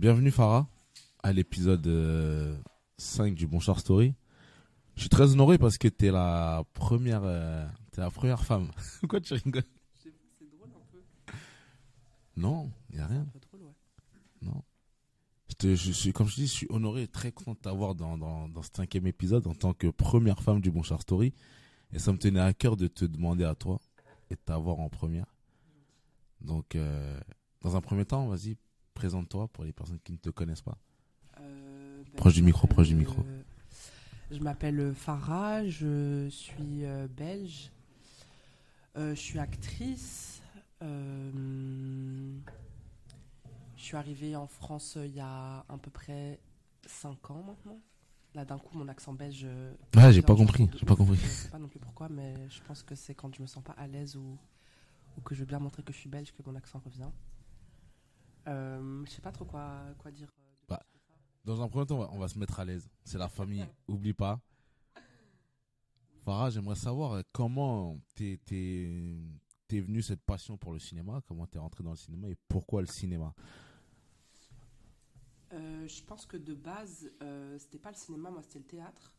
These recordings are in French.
Bienvenue Farah à l'épisode euh, 5 du Bon Short Story. Je suis très honoré parce que t'es la première, euh, t'es la première femme. Pourquoi tu rigoles? C'est drôle un peu. Non, y a rien. Peu drôle, ouais. Non. Je, te- je suis, comme je dis, je suis honoré et très content de t'avoir dans, dans, dans ce cinquième épisode en tant que première femme du Bon Short Story. Et ça me tenait à cœur de te demander à toi et de t'avoir en première. Donc, euh, dans un premier temps, vas-y, présente-toi pour les personnes qui ne te connaissent pas. Euh, ben, Proche du micro, proche du micro. euh, je m'appelle Farah, je suis euh, belge. Je suis actrice. Je suis arrivée en France il y a à peu près 5 ans maintenant. Là, d'un coup, mon accent belge. Ah, j'ai pas compris, j'ai pas compris. Je sais pas non plus pourquoi, mais je pense que c'est quand je me sens pas à l'aise ou, ou que je veux bien montrer que je suis belge que mon accent revient. Euh, je sais pas trop quoi, quoi dire. euh, Bah. Dans un premier temps, on va, on va se mettre à l'aise. C'est la famille, oublie pas. Farah, j'aimerais savoir euh, comment t'es t'es t'es venu cette passion pour le cinéma, comment t'es rentré dans le cinéma et pourquoi le cinéma? Euh, je pense que de base, euh, c'était pas le cinéma, moi c'était le théâtre.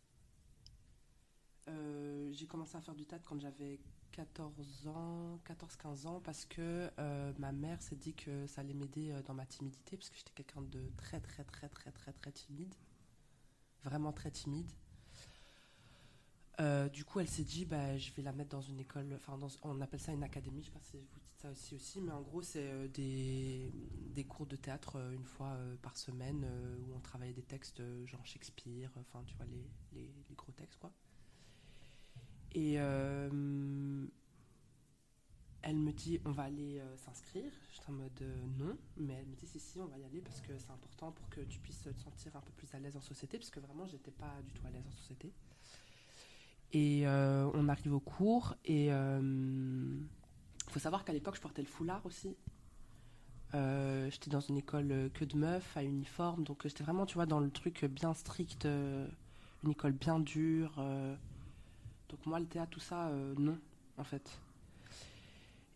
Euh, j'ai commencé à faire du théâtre quand j'avais 14 ans, 14-15 ans, parce que euh, ma mère s'est dit que ça allait m'aider euh, dans ma timidité, parce que j'étais quelqu'un de très très très très très très timide, vraiment très timide. Du coup, elle s'est dit, bah, je vais la mettre dans une école, on appelle ça une académie, je sais pas si vous dites ça aussi, mais en gros, c'est des, cours de théâtre une fois par semaine où on travaillait des textes genre Shakespeare, enfin, tu vois, les, les, les gros textes, quoi. Et euh, elle me dit, on va aller euh, s'inscrire. J'étais en mode euh, non, mais elle me dit, si, si, on va y aller parce que c'est important pour que tu puisses te sentir un peu plus à l'aise en société, parce que vraiment, j'étais pas du tout à l'aise en société. Et on arrive au cours et il faut savoir qu'à l'époque je portais le foulard aussi. J'étais dans une école que de meufs à uniforme, donc j'étais vraiment, tu vois, dans le truc bien strict, une école bien dure. Donc moi, le théâtre, tout ça, euh, non, en fait.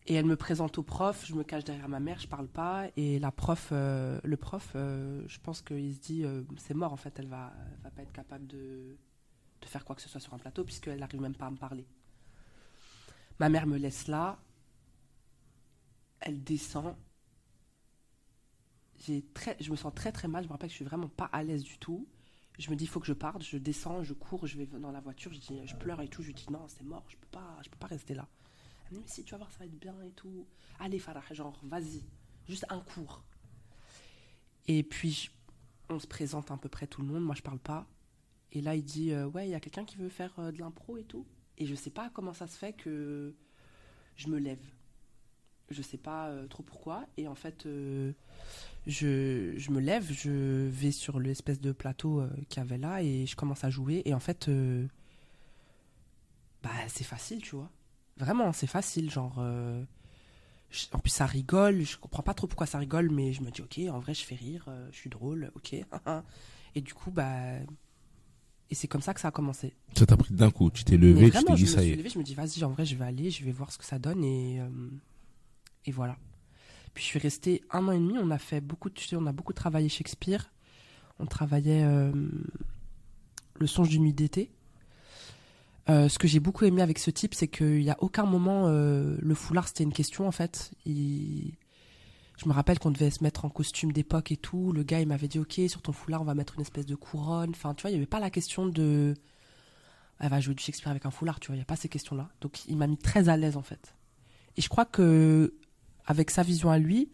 Et elle me présente au prof, je me cache derrière ma mère, je parle pas, et la prof, euh, le prof, euh, je pense qu'il se dit, c'est mort en fait, elle va, va pas être capable de, de faire quoi que ce soit sur un plateau, puisqu'elle n'arrive même pas à me parler. Ma mère me laisse là, elle descend. Très, je me sens très très mal, je me rappelle que je suis vraiment pas à l'aise du tout. Je me dis, il faut que je parte, je descends, je cours, je vais dans la voiture, je, dis, je pleure et tout, je lui dis, non, c'est mort, je peux pas, je peux pas rester là. Elle me dit, mais si, tu vas voir, ça va être bien et tout. Allez, Farah, genre, vas-y, juste un cours. Et puis, on se présente à peu près tout le monde, moi je parle pas. Et là, il dit euh, Ouais, il y a quelqu'un qui veut faire euh, de l'impro et tout. Et je sais pas comment ça se fait que je me lève. Je sais pas euh, trop pourquoi. Et en fait, euh, je, je me lève, je vais sur l'espèce de plateau euh, qu'il y avait là et je commence à jouer. Et en fait, euh, bah, c'est facile, tu vois. Vraiment, c'est facile. Genre, je- en plus, ça rigole. Je comprends pas trop pourquoi ça rigole, mais je me dis Ok, en vrai, je fais rire, je suis drôle, ok. et du coup, bah. Et c'est comme ça que ça a commencé. Ça t'a pris d'un coup, tu t'es levé, tu t'es je dit me ça y suis est. levée, je me dis, vas-y, en vrai, je vais aller, je vais voir ce que ça donne. Et, et voilà. Puis je suis restée un an et demi. On a fait beaucoup, de- on a beaucoup travaillé Shakespeare. On travaillait euh, Le songe d'une nuit d'été. Euh, ce que j'ai beaucoup aimé avec ce type, c'est qu'il n'y a aucun moment, euh, le foulard, c'était une question en fait. Je me rappelle qu'on devait se mettre en costume d'époque et tout. Le gars, il m'avait dit, ok, sur ton foulard, on va mettre une espèce de couronne. Enfin, tu vois, il n'y avait pas la question de elle va jouer du Shakespeare avec un foulard, tu vois, il n'y a pas ces questions-là. Donc il m'a mis très à l'aise en fait. Et je crois que avec sa vision à lui,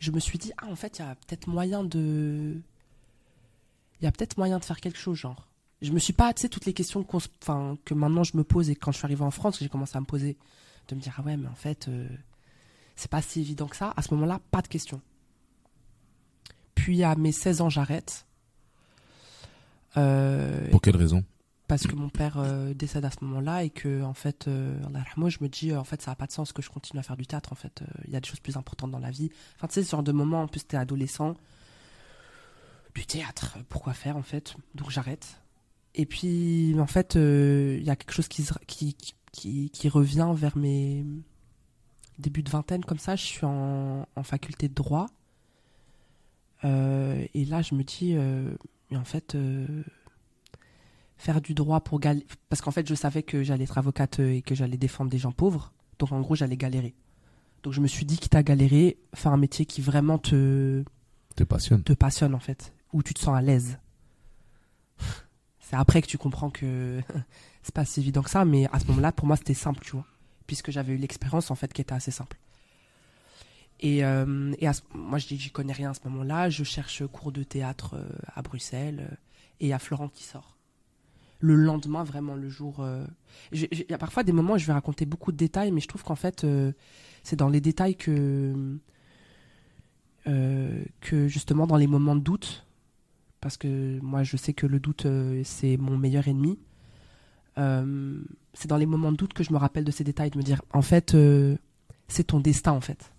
je me suis dit, ah en fait, il y a peut-être moyen de... Il y a peut-être moyen de faire quelque chose, genre. Je me suis pas, tu sais, toutes les questions que maintenant je me pose et quand je suis arrivé en France, j'ai commencé à me poser, de me dire, ah ouais, mais en fait, euh, c'est pas si évident que ça. À ce moment-là, pas de questions. Puis à mes 16 ans, j'arrête. Euh, Pour quelle raison? Parce que mon père euh, décède à ce moment-là et que en fait euh, Allah yarhamou, je me dis euh, en fait ça n'a pas de sens que je continue à faire du théâtre en fait. Euh, il y a des choses plus importantes dans la vie. Enfin tu sais ce genre de moment en plus t'es adolescent. Du théâtre pourquoi faire en fait? Donc j'arrête. Et puis en fait euh, il y a quelque chose qui, revient vers mes débuts de vingtaine comme ça. Je suis en, en faculté de droit. Euh, et là, je me dis, euh, en fait, euh, faire du droit pour galérer. Parce qu'en fait, je savais que j'allais être avocate euh, et que j'allais défendre des gens pauvres. Donc, en gros, j'allais galérer. Donc, je me suis dit, quitte à galérer, faire un métier qui vraiment te, Te passionne. te passionne, en fait. Où tu te sens à l'aise. C'est après que tu comprends que c'est pas si évident que ça. Mais à ce moment-là, pour moi, c'était simple, tu vois. Puisque j'avais eu l'expérience, en fait, qui était assez simple. Et, euh, et à ce- moi, je dis que j'y connais rien à ce moment-là. Je cherche cours de théâtre euh, à Bruxelles et a Florent qui sort. Le lendemain, vraiment, le jour. euh, Il y a parfois des moments où je vais raconter beaucoup de détails, mais je trouve qu'en fait, euh, c'est dans les détails que. euh, que justement, dans les moments de doute, parce que moi, je sais que le doute, c'est mon meilleur ennemi. c'est dans les moments de doute que je me rappelle de ces détails, de me dire, en fait, c'est ton destin, en fait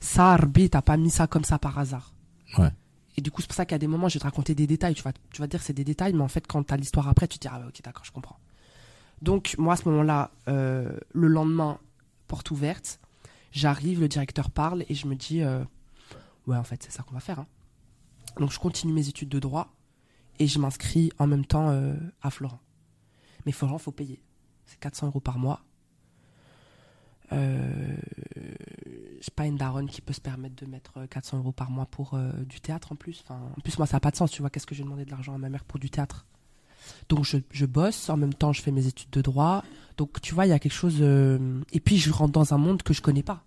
ça, Arbi, t'as pas mis ça comme ça par hasard. Ouais. Et du coup, c'est pour ça qu'à des moments, je vais te raconter des détails. Tu vas, tu te dire c'est des détails, mais en fait, quand t'as l'histoire après, tu te dis, ah ok, d'accord, je comprends. Donc, moi, à ce moment-là, euh, le lendemain, porte ouverte, j'arrive, le directeur parle, et je me dis, euh, ouais, en fait, c'est ça qu'on va faire. hein. Donc, je continue mes études de droit, et je m'inscris en même temps euh, à Florent. Mais Florent, faut payer. C'est 400 euros par mois. Euh, j'ai pas une daronne qui peut se permettre de mettre euh, 400 euros par mois pour euh, du théâtre en plus. En plus, moi, ça n'a pas de sens. Tu vois, qu'est-ce que j'ai demandé de l'argent à ma mère pour du théâtre? Donc, je, je bosse. En même temps, je fais mes études de droit. Donc, tu vois, il y a quelque chose. euh, Et puis, je rentre dans un monde que je connais pas.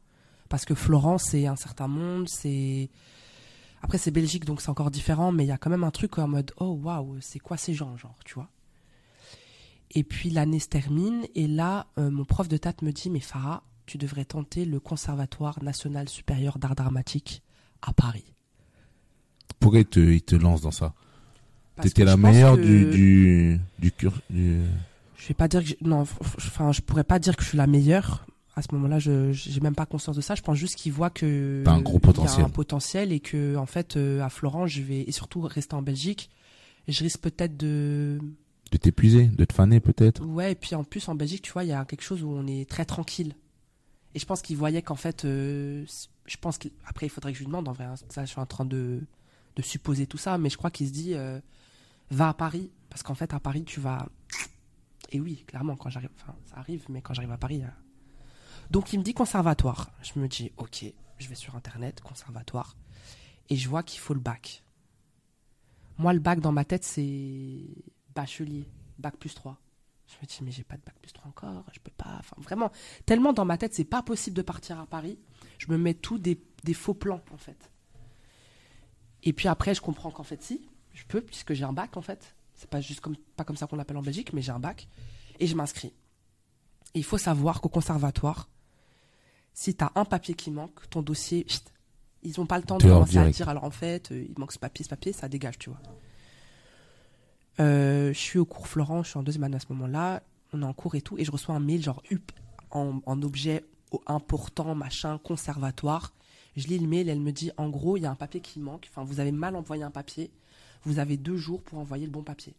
Parce que Florence, c'est un certain monde. C'est. Après, c'est Belgique, donc c'est encore différent. Mais il y a quand même un truc en mode Oh, waouh, c'est quoi ces gens, genre, tu vois? Et puis, l'année se termine. Et là, euh, mon prof de théâtre me dit Mais Farah, tu devrais tenter le Conservatoire national supérieur d'art dramatique à Paris. Pourquoi il te, il te lance dans ça T'étais la meilleure que- du, du, du cur. Du... Je vais pas dire que je- non, enfin, je pourrais pas dire que je suis la meilleure. À ce moment-là, je j'ai même pas conscience de ça. Je pense juste qu'il voit que T'as un gros il y a potentiel. un potentiel et que en fait euh, à Florence, je vais et surtout rester en Belgique, je risque peut-être de De t'épuiser, de te faner peut-être. ouais. Et puis en plus en Belgique, tu vois, il y a quelque chose où on est très tranquille. Et je pense qu'il voyait qu'en fait, euh, je pense qu'après il faudrait que je lui demande en vrai. hein, ça, je suis en train de de supposer tout ça, mais je crois qu'il se dit euh, va à Paris parce qu'en fait à Paris tu vas et oui clairement quand j'arrive ça arrive mais quand j'arrive à Paris euh, donc il me dit conservatoire. Je me dis ok je vais sur internet conservatoire et je vois qu'il faut le bac. Moi le bac dans ma tête c'est bachelier bac plus 3 je me dis mais j'ai pas de bac plus 3 encore je peux pas enfin vraiment tellement dans ma tête c'est pas possible de partir à Paris je me mets tout des, des faux plans en fait et puis après, je comprends qu'en fait, si, je peux, puisque j'ai un bac, en fait. C'est pas juste comme, pas comme ça qu'on l'appelle en Belgique, mais j'ai un bac. Et je m'inscris. Et il faut savoir qu'au conservatoire, si tu as un papier qui manque, ton dossier, ils n'ont pas le temps de commencer à dire, alors en fait, euh, il manque ce papier, ce papier, ça dégage, tu vois. Euh, je suis au cours Florent, je suis en deuxième année à ce moment-là. On est en cours et tout, et je reçois un mail, genre, up, en, objet important, machin, conservatoire. Je lis le mail, elle me dit en gros, il y a un papier qui manque. Enfin, vous avez mal envoyé un papier. Vous avez deux jours pour envoyer le bon papier.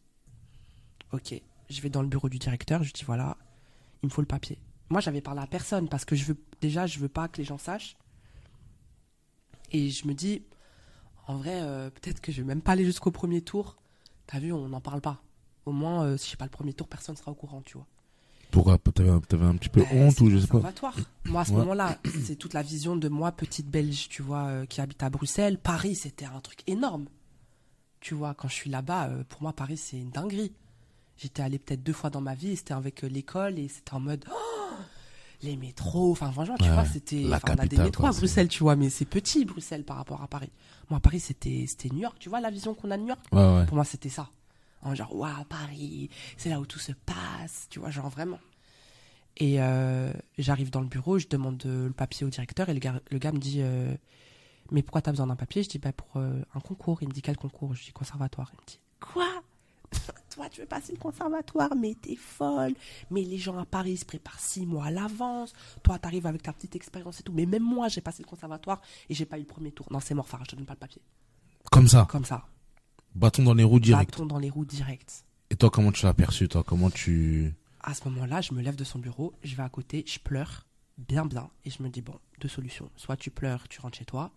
Ok. Je vais dans le bureau du directeur. Je dis voilà, il me faut le papier. Moi, j'avais parlé à personne parce que je veux déjà, je veux pas que les gens sachent. Et je me dis, en vrai, euh, peut-être que je vais même pas aller jusqu'au premier tour. T'as vu, on n'en parle pas. Au moins, euh, si j'ai pas le premier tour, personne sera au courant, tu vois. Pourquoi T'avais un- t'avais un petit peu Bah, honte ou je sais pas. Moi, à ce Ouais. moment-là, c'est toute la vision de moi, petite Belge, tu vois, euh, qui habite à Bruxelles. Paris, c'était un truc énorme. Tu vois, quand je suis là-bas, euh, pour moi, Paris, c'est une dinguerie. J'étais allé peut-être deux fois dans ma vie, c'était avec euh, l'école, et c'était en mode Oh, les métros. Enfin, franchement, tu Ouais, vois, c'était. on a des métros quoi, à Bruxelles, tu vois, mais c'est petit, Bruxelles, par rapport à Paris. Moi, Paris, c'était c'était New York. Tu vois la vision qu'on a de New York? Ouais, ouais. pour moi, c'était ça. En genre, waouh, Paris, c'est là où tout se passe, tu vois, genre vraiment. Et euh, j'arrive dans le bureau, je demande le papier au directeur et le gars, le gars me dit euh, Mais pourquoi t'as besoin d'un papier? Je dis bah, Pour euh, un concours. Il me dit Quel concours? Je dis Conservatoire. Il me dit Quoi? Toi, tu veux passer le conservatoire, mais t'es folle. Mais les gens à Paris se préparent six mois à l'avance. Toi, t'arrives avec ta petite expérience et tout. Mais même moi, j'ai passé le conservatoire et j'ai pas eu le premier tour. Non, c'est mort, Farah, je te donne pas le papier. Comme ça, Comme ça. bâton dans les roues direct. Bâton dans les roues direct. Et toi, comment tu l'as aperçu, toi? Comment tu. À ce moment-là, je me lève de son bureau, je vais à côté, je pleure, bien bien, et je me dis, bon, deux solutions. Soit tu pleures, tu rentres chez toi,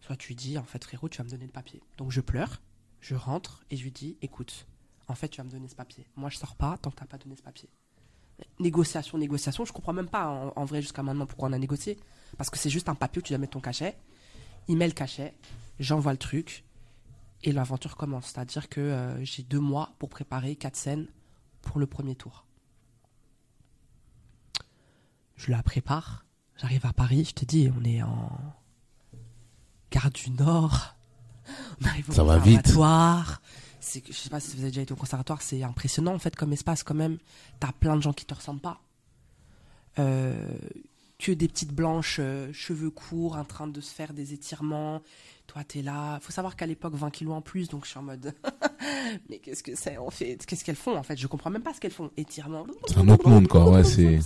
soit tu dis, en fait, frérot, tu vas me donner le papier. Donc je pleure, je rentre et je lui dis, écoute, en fait, tu vas me donner ce papier. Moi, je sors pas tant que tu n'as pas donné ce papier. Négociation, négociation, je comprends même pas en, en vrai jusqu'à maintenant pourquoi on a négocié. Parce que c'est juste un papier où tu dois mettre ton cachet. Il met le cachet, j'envoie le truc et l'aventure commence. C'est-à-dire que euh, j'ai deux mois pour préparer quatre scènes pour le premier tour. Je la prépare, j'arrive à Paris, je te dis, on est en gare du Nord, on arrive au Ça va vite. C'est Je sais pas si vous avez déjà été au conservatoire, c'est impressionnant en fait comme espace quand même. T'as plein de gens qui te ressemblent pas. Euh, que des petites blanches, euh, cheveux courts, en train de se faire des étirements. Toi, t'es là. Faut savoir qu'à l'époque, 20 kilos en plus, donc je suis en mode. mais qu'est-ce que c'est en fait? Qu'est-ce qu'elles font en fait? Je comprends même pas ce qu'elles font. Étirements. C'est un autre monde, quoi. Ouais, c'est.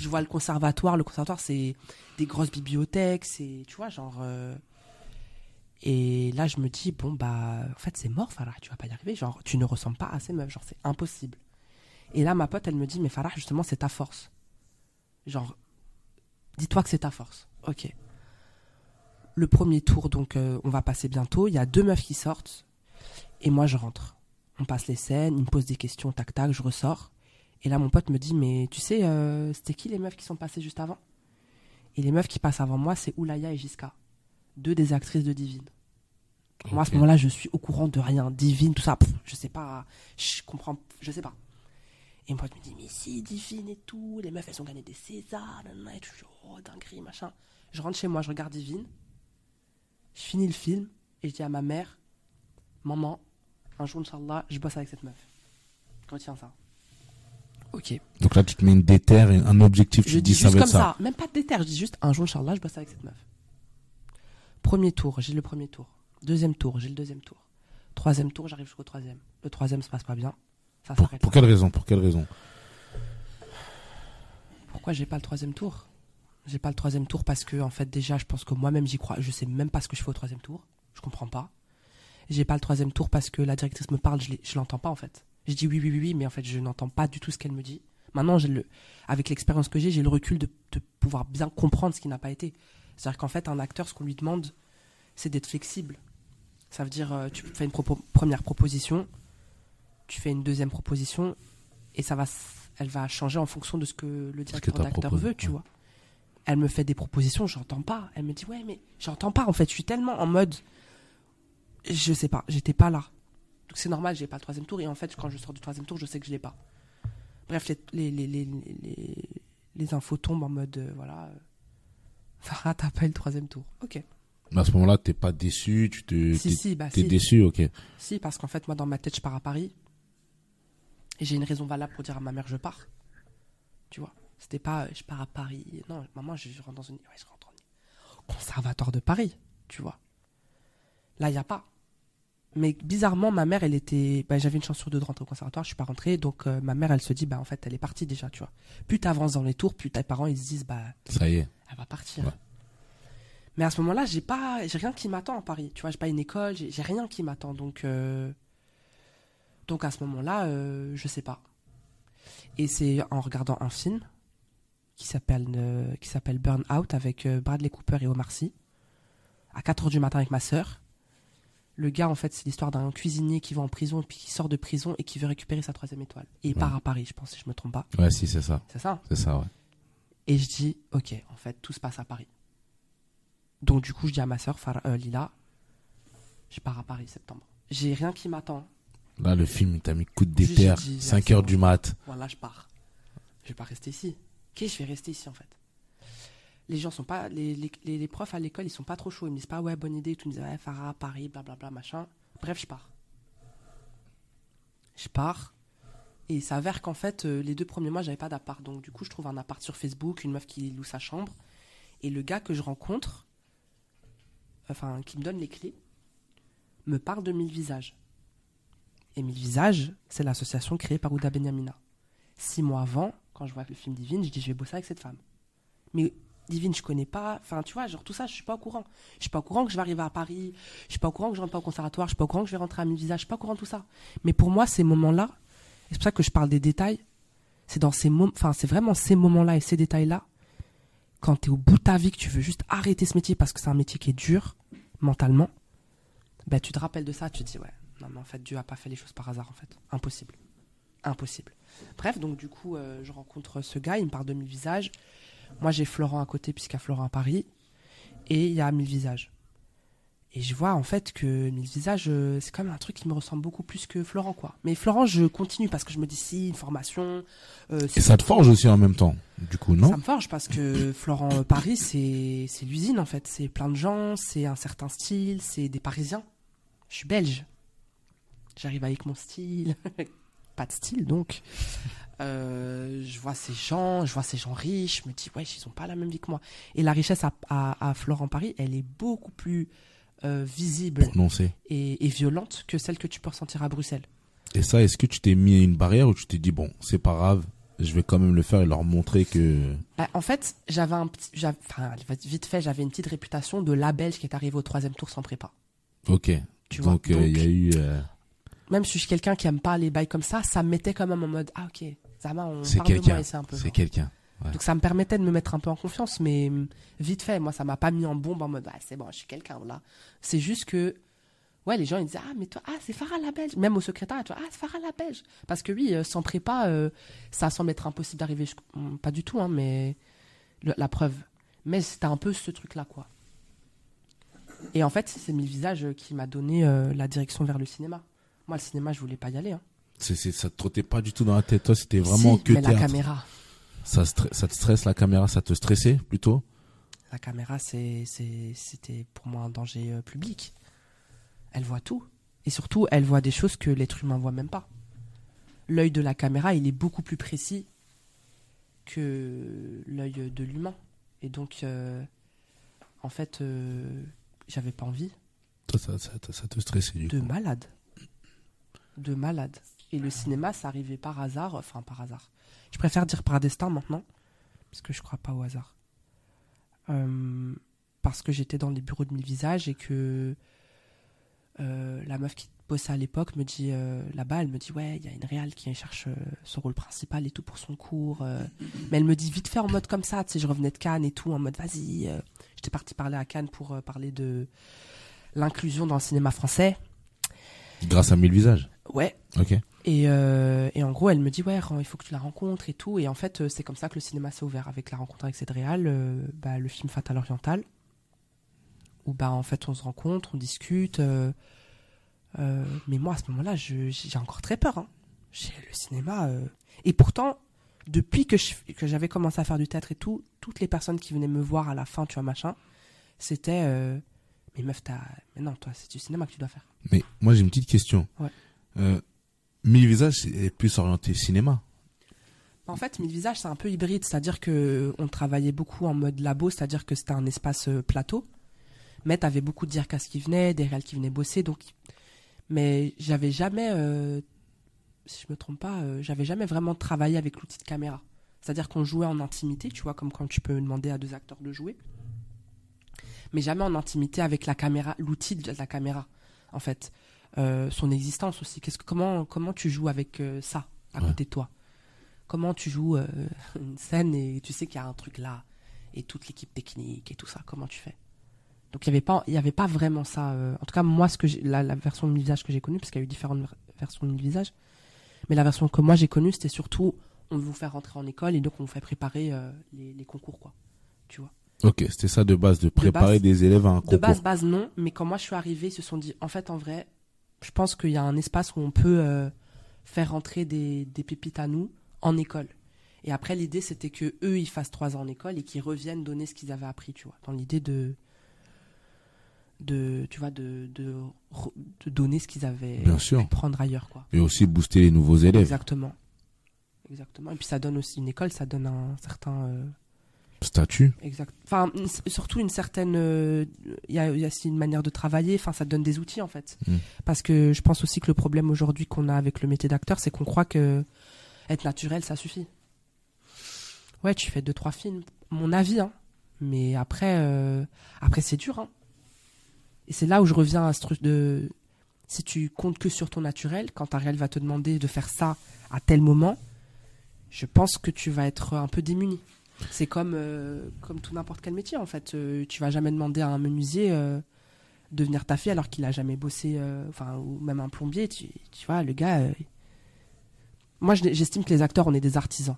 Je vois le conservatoire. Le conservatoire, c'est des grosses bibliothèques. C'est, tu vois, genre. euh, Et là, je me dis, bon, bah, en fait, c'est mort, Farah. Tu vas pas y arriver. Genre, tu ne ressembles pas à ces meufs. Genre, c'est impossible. Et là, ma pote, elle me dit, mais Farah, justement, c'est ta force. Genre, dis-toi que c'est ta force. Ok. Le premier tour, donc, euh, on va passer bientôt. Il y a deux meufs qui sortent. Et moi, je rentre. On passe les scènes. Il me pose des questions, tac, tac. Je ressors. Et là, mon pote me dit, mais tu sais, euh, c'était qui les meufs qui sont passées juste avant? Et les meufs qui passent avant moi, c'est Oulaya et Jiska. Deux des actrices de Divine. Moi, à ce moment-là, je suis au courant de rien. Divine, tout ça, pff, je sais pas. Je comprends, je sais pas. Et mon pote me dit, mais si, Divine et tout, les meufs, elles ont gagné des Césars, nanana, et tout. Je dis, oh, dinguerie, machin. Je rentre chez moi, je regarde Divine. Je finis le film et je dis à ma mère, maman, un jour, Inch'Allah, je bosse avec cette meuf. Retiens ça. Ok. Donc là, tu te mets une déterre, et un objectif, tu Je te dis dis ça juste va comme être ça. ça. Même pas de déter. Je dis juste un jour, Inch'Allah, je bosse avec cette meuf. Premier tour, j'ai le premier tour. Deuxième tour, j'ai le deuxième tour. Troisième tour, j'arrive jusqu'au troisième. Le troisième se passe pas bien. Ça Pour, quelle raison Pour quelle raison? Pourquoi j'ai pas le troisième tour? J'ai pas le troisième tour parce que, en fait, déjà, je pense que moi-même j'y crois. Je sais même pas ce que je fais au troisième tour. Je comprends pas. J'ai pas le troisième tour parce que la directrice me parle, je l'entends pas en fait. Je dis oui, oui, oui, oui, mais en fait, je n'entends pas du tout ce qu'elle me dit. Maintenant, j'ai le, avec l'expérience que j'ai, j'ai le recul de, de pouvoir bien comprendre ce qui n'a pas été. C'est-à-dire qu'en fait, un acteur, ce qu'on lui demande, c'est d'être flexible. Ça veut dire, euh, tu fais une propo- première proposition, tu fais une deuxième proposition, et ça va, elle va changer en fonction de ce que le directeur d'acteur veut, tu ouais. vois. Elle me fait des propositions, j'entends pas. Elle me dit, ouais, mais j'entends pas, en fait. Je suis tellement en mode, je sais pas, j'étais pas là. Donc c'est normal, j'ai pas le troisième tour, et en fait, quand je sors du troisième tour, je sais que je l'ai pas. Bref, les, les, les, les, les, les infos tombent en mode, euh, voilà. euh, Farah, t'as pas eu le troisième tour. Ok. Mais à ce moment-là, t'es pas déçu, tu te, Si, t'es, si, bah t'es si. déçu, ok. Si, parce qu'en fait, moi, dans ma tête, je pars à Paris. Et j'ai une raison valable pour dire à ma mère, je pars. Tu vois C'était pas, euh, je pars à Paris. Non, maman, je rentre dans une. Ouais, je rentre en conservatoire de Paris, tu vois. Là, il n'y a pas. Mais bizarrement, ma mère, elle était. bah, J'avais une chance sur deux de rentrer au conservatoire, je suis pas rentrée. Donc, euh, ma mère, elle se dit, bah, en fait, elle est partie déjà, tu vois. Plus t'avances dans les tours, plus tes parents, ils se disent, bah, Ça y est. elle va partir. Ouais. Mais à ce moment-là, j'ai pas, j'ai rien qui m'attend à Paris. Tu vois, j'ai pas une école, j'ai rien qui m'attend. Donc, euh, donc à ce moment-là, euh, je sais pas. Et c'est en regardant un film qui s'appelle euh, qui s'appelle Burn Out avec Bradley Cooper et Omar Sy à 4 heures du matin avec ma sœur. Le gars, en fait, c'est l'histoire d'un cuisinier qui va en prison et puis qui sort de prison et qui veut récupérer sa troisième étoile. Et il Ouais. part à Paris, je pense, si je me trompe pas. Ouais, si, c'est ça. C'est ça hein? C'est ça, ouais. et je dis, ok, en fait, tout se passe à Paris. Donc, du coup, je dis à ma soeur, Lila, je pars à Paris septembre. J'ai rien qui m'attend. Là, le film, il t'a mis coup de déterre. dit, 5 c'est heures bon. du mat. Voilà, je pars. Je vais pas rester ici. Ok, je vais rester ici, en fait? Les gens sont pas. Les, les, les- profs à l'école, ils sont pas trop chauds. Ils me disent pas, ouais, bonne idée. Tout. Ils me disent, ouais, Farah, Paris, blablabla, machin. Bref, je pars. Je pars. Et il s'avère qu'en fait, euh, les deux premiers mois, j'avais pas d'appart. Donc, du coup, je trouve un appart sur Facebook, une meuf qui loue sa chambre. Et le gars que je rencontre, enfin, qui me donne les clés, me parle de Mille Visages. Et Mille Visages, c'est l'association créée par Ouda Benyamina. Six mois avant, quand je vois le film Divine, je dis je vais bosser avec cette femme. Mais Divine, je connais pas. Enfin, tu vois, genre tout ça, je suis pas au courant. Je suis pas au courant que je vais arriver à Paris. Je suis pas au courant que je rentre pas au conservatoire. Je suis pas au courant que je vais rentrer à Mille Visages. Je suis pas au courant de tout ça. Mais pour moi, ces moments-là, c'est pour ça que je parle des détails. C'est dans ces moments, enfin, c'est vraiment ces moments-là et ces détails-là, quand tu es au bout de ta vie, que tu veux juste arrêter ce métier parce que c'est un métier qui est dur, mentalement, ben, tu te rappelles de ça, tu te dis, ouais, non, mais en fait, Dieu a pas fait les choses par hasard, en fait. Impossible. Impossible. Bref, donc du coup, euh, je rencontre ce gars, il me parle de mille visages. Moi, j'ai Florent à côté, puisqu'il y a Florent à Paris. Et il y a mille visages. Et je vois en fait que mille visages, euh, c'est quand même un truc qui me ressemble beaucoup plus que Florent, quoi. Mais Florent, je continue parce que je me dis, si, une formation. euh, Et ça te forge aussi en même temps, du coup, non? Ça me forge parce que Florent euh, Paris, c'est l'usine en fait. C'est plein de gens, c'est un certain style, c'est des Parisiens. Je suis belge. J'arrive avec mon style. Pas de style donc. Euh, je vois ces gens, je vois ces gens riches, je me dis, ouais, ils ont pas la même vie que moi. Et la richesse à, à, à Florent Paris, elle est beaucoup plus euh, visible et, et violente que celle que tu peux ressentir à Bruxelles. Et ça, est-ce que tu t'es mis une barrière ou tu t'es dit, bon, c'est pas grave, je vais quand même le faire et leur montrer que. Bah, en fait, j'avais un petit, enfin, vite fait, j'avais une petite réputation de la Belge qui est arrivée au troisième tour sans prépa. Ok. Tu vois. Donc, euh, il y a eu. euh, même si je suis quelqu'un qui aime pas les bails comme ça, ça me mettait quand même en mode ah ok, Zama, on C'est parle de moi quelqu'un. et c'est un peu. C'est quelqu'un. Donc ça me permettait de me mettre un peu en confiance, mais hum, vite fait, moi ça m'a pas mis en bombe en mode ah c'est bon, je suis quelqu'un là. C'est juste que ouais les gens ils disaient ah mais toi ah c'est Farah la Belge, même au secrétariat tu vois ah c'est Farah la Belge, parce que oui euh, sans prépa euh, ça semble être impossible d'arriver, hum, pas du tout hein, mais le- la preuve. Mais c'était un peu ce truc là quoi. Et en fait c'est Mille Visages qui m'a donné euh, la direction vers le cinéma. Moi le cinéma je voulais pas y aller. Hein. C'est, ça te trottait pas du tout dans la tête. Toi, c'était vraiment Si, que mais la caméra. Ça, te stresse la caméra, ça te stressait plutôt? La caméra, c'est, c'était pour moi un danger euh, public. Elle voit tout. Et surtout, elle voit des choses que l'être humain voit même pas. L'œil de la caméra, il est beaucoup plus précis que l'œil de l'humain. Et donc, euh, en fait, euh, j'avais pas envie. Ça, ça, te- ça te stressait du De coup. malade. De malade. Et le cinéma, ça arrivait par hasard. Enfin, par hasard. Je préfère dire par destin maintenant. Parce que je crois pas au hasard. Euh, parce que j'étais dans les bureaux de Mille Visages et que euh, la meuf qui bossait à l'époque me dit euh, là-bas, elle me dit ouais, il y a une réal qui cherche euh, son rôle principal et tout pour son cours. euh. mais elle me dit vite fait en mode comme ça, tu sais, je revenais de Cannes et tout, en mode vas-y. euh. J'étais partie parler à Cannes pour euh, parler de l'inclusion dans le cinéma français. Grâce à mille visages. Ouais. Ok. Et, euh, et en gros, elle me dit ouais, il faut que tu la rencontres et tout. Et en fait, euh, c'est comme ça que le cinéma s'est ouvert avec la rencontre avec cette réal, euh, bah, le film Fatal Oriental, où bah en fait on se rencontre, on discute. euh, mais moi à ce moment-là, j'ai encore très peur. Hein. J'ai le cinéma. Et pourtant, depuis que je- que j'avais commencé à faire du théâtre et tout, toutes les personnes qui venaient me voir à la fin, tu vois machin, c'était mais meuf, t'as, mais non, toi, c'est du cinéma que tu dois faire. Mais moi, j'ai une petite question. Ouais. Euh, mille visages, c'est plus orienté cinéma. En fait, Mille Visages, c'est un peu hybride, c'est-à-dire que on travaillait beaucoup en mode labo, c'est-à-dire que c'était un espace euh, plateau, mais t'avais beaucoup de dircas qui venaient, des réals qui venaient bosser, donc. Mais j'avais jamais, euh, si je me trompe pas, euh, j'avais jamais vraiment travaillé avec l'outil de caméra. C'est-à-dire qu'on jouait en intimité, tu vois, comme quand tu peux demander à deux acteurs de jouer, mais jamais en intimité avec la caméra, l'outil de la caméra, en fait, Euh, son existence aussi. Qu'est-ce que comment comment tu joues avec euh, ça à Ouais. côté de toi? Comment tu joues euh, une scène et tu sais qu'il y a un truc là et toute l'équipe technique et tout ça? Comment tu fais? Donc il y avait pas il y avait pas vraiment ça. en tout cas moi ce que la, la version de visage que j'ai connue parce qu'il y a eu différentes ver- versions de visage, mais la version que moi j'ai connue c'était surtout on veut vous faire rentrer en école et donc on vous fait préparer les, les concours quoi. Tu vois? Ok, c'était ça de base, de préparer base- des élèves à un De concours. base, base, non. Mais quand moi je suis arrivée, ils se sont dit, en fait, en vrai, je pense qu'il y a un espace où on peut euh, faire rentrer des, des pépites à nous en école. Et après, l'idée, c'était que eux, ils fassent trois ans en école et qu'ils reviennent donner ce qu'ils avaient appris, tu vois. Dans l'idée de, de, tu vois, de, de, donner ce qu'ils avaient Bien sûr. prendre ailleurs, quoi. Et aussi booster les nouveaux élèves. Exactement. Exactement. Et puis ça donne aussi une école, ça donne un certain euh, Statut. Exact. Enfin, surtout une certaine. euh, Il y, a, y a aussi une manière de travailler. Enfin, ça te donne des outils en fait. Mm. Parce que je pense aussi que le problème aujourd'hui qu'on a avec le métier d'acteur, c'est qu'on croit que être naturel, ça suffit. Ouais, tu fais deux trois films, mon avis, hein. Mais après, euh, après c'est dur. Hein. Et c'est là où je reviens à ce truc de. Si tu comptes que sur ton naturel, quand ta réel va te demander de faire ça à tel moment, je pense que tu vas être un peu démuni. C'est comme, euh, comme tout n'importe quel métier en fait. Euh, tu vas jamais demander à un menuisier euh, de venir taffer alors qu'il a jamais bossé, enfin, ou même un plombier, tu, tu vois, le gars. Moi, je- j'estime que les acteurs, on est des artisans.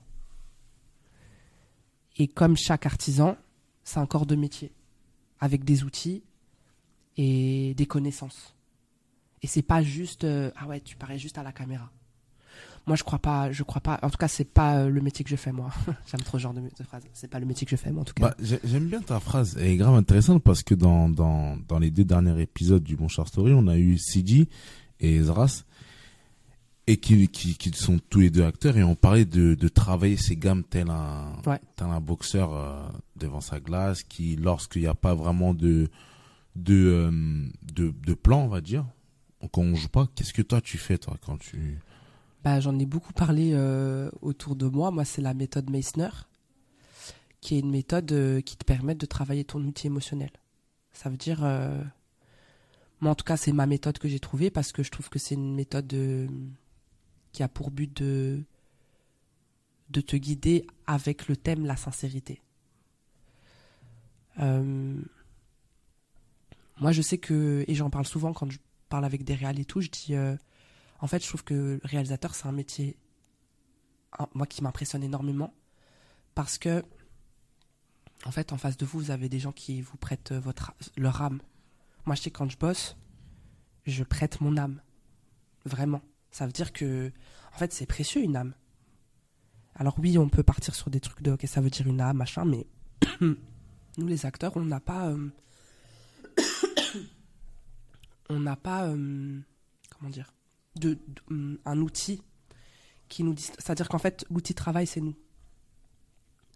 Et comme chaque artisan, c'est un corps de métier, avec des outils et des connaissances. Et c'est pas juste, ah ouais, tu parais juste à la caméra. Moi, je crois pas, je crois pas. En tout cas, c'est pas euh, le métier que je fais moi. J'aime trop ce genre de, de phrase. C'est pas le métier que je fais moi, en tout cas. Bah, j'ai- j'aime bien ta phrase. Elle est grave intéressante parce que dans, dans, dans les deux derniers épisodes du Bon Char Story, on a eu CG et Ezras et qui, qui, qui sont tous les deux acteurs et on parlait de, de travailler ses gammes tel un, Ouais. tel un boxeur euh, devant sa glace qui, lorsqu'il n'y a pas vraiment de, de, euh, de, de plan, on va dire, quand on joue pas, qu'est-ce que toi tu fais toi quand tu... Bah, j'en ai beaucoup parlé euh, autour de moi. Moi, c'est la méthode Meissner, qui est une méthode euh, qui te permet de travailler ton outil émotionnel. Ça veut dire, euh, moi en tout cas, c'est ma méthode que j'ai trouvée parce que je trouve que c'est une méthode qui a pour but de te guider avec le thème la sincérité. Moi, je sais que et j'en parle souvent quand je parle avec des réals et tout, je dis en fait, je trouve que réalisateur, c'est un métier, moi, qui m'impressionne énormément. Parce que, en fait, en face de vous, vous avez des gens qui vous prêtent euh, votre, leur âme. Moi, je sais quand je bosse, je prête mon âme. Vraiment. Ça veut dire que, en fait, c'est précieux, une âme. Alors oui, on peut partir sur des trucs de, ok, ça veut dire une âme, machin, mais nous, les acteurs, on n'a pas... euh, on n'a pas... euh, comment dire de, hum, un outil qui nous dit. C'est-à-dire qu'en fait, l'outil de travail, c'est nous.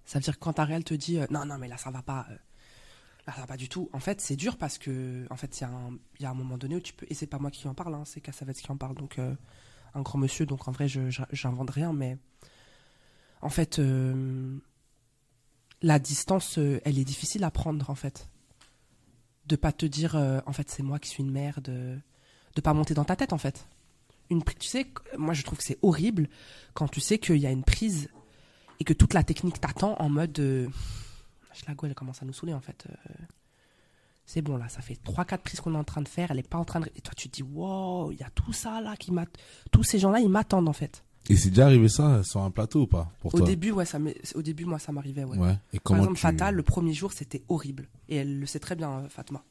Ça veut dire que quand un réel te dit euh, non, non, mais là, ça va pas. euh, là, ça va pas du tout. En fait, c'est dur parce que, en fait, il y, a un- moment donné où tu peux. Et c'est pas moi qui en parle, hein, c'est Cassavetes qui en parle. Donc, euh, un grand monsieur. Donc, en vrai, j'invente rien. Mais en fait, euh, la distance, elle est difficile à prendre, en fait. De pas te dire, en fait, c'est moi qui suis une merde. de pas monter dans ta tête, en fait une tu sais moi je trouve que c'est horrible quand tu sais qu'il y a une prise et que toute la technique t'attend en mode euh, la go elle commence à nous saouler en fait euh, c'est bon là ça fait 3-4 prises qu'on est en train de faire elle est pas en train de et toi tu te dis wow il y a tout ça là qui m'attend tous ces gens là ils m'attendent en fait Et c'est déjà arrivé ça sur un plateau ou pas pour au toi? début ouais ça au début moi ça m'arrivait ouais. Ouais. Et Par exemple, tu... Fatal, le premier jour, c'était horrible. Et elle le sait très bien, euh, Fatma.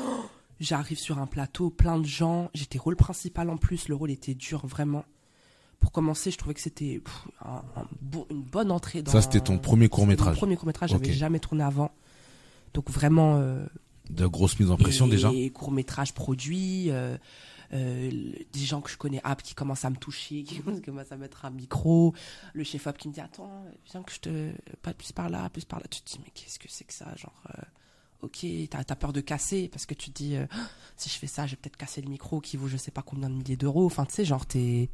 Oh, J'arrive sur un plateau, plein de gens. J'étais rôle principal en plus. Le rôle était dur, vraiment. Pour commencer, je trouvais que c'était pff, un- un bon- une bonne entrée. Dans... Ça, c'était ton premier C'était court-métrage. Mon premier court-métrage, Ok. j'avais jamais tourné avant. Donc vraiment. euh, De grosses mises en pression et déjà court-métrage produit. euh, euh, des gens que je connais app qui commencent à me toucher, qui commencent à mettre un micro, le chef op qui me dit attends, viens que je te pas plus par là, plus par là. Tu te dis mais qu'est-ce que c'est que ça, genre euh, ok, t'as as peur de casser parce que tu te dis euh, Ah, si je fais ça, je vais peut-être casser le micro qui vaut je sais pas combien de milliers d'euros. Enfin tu sais genre t'es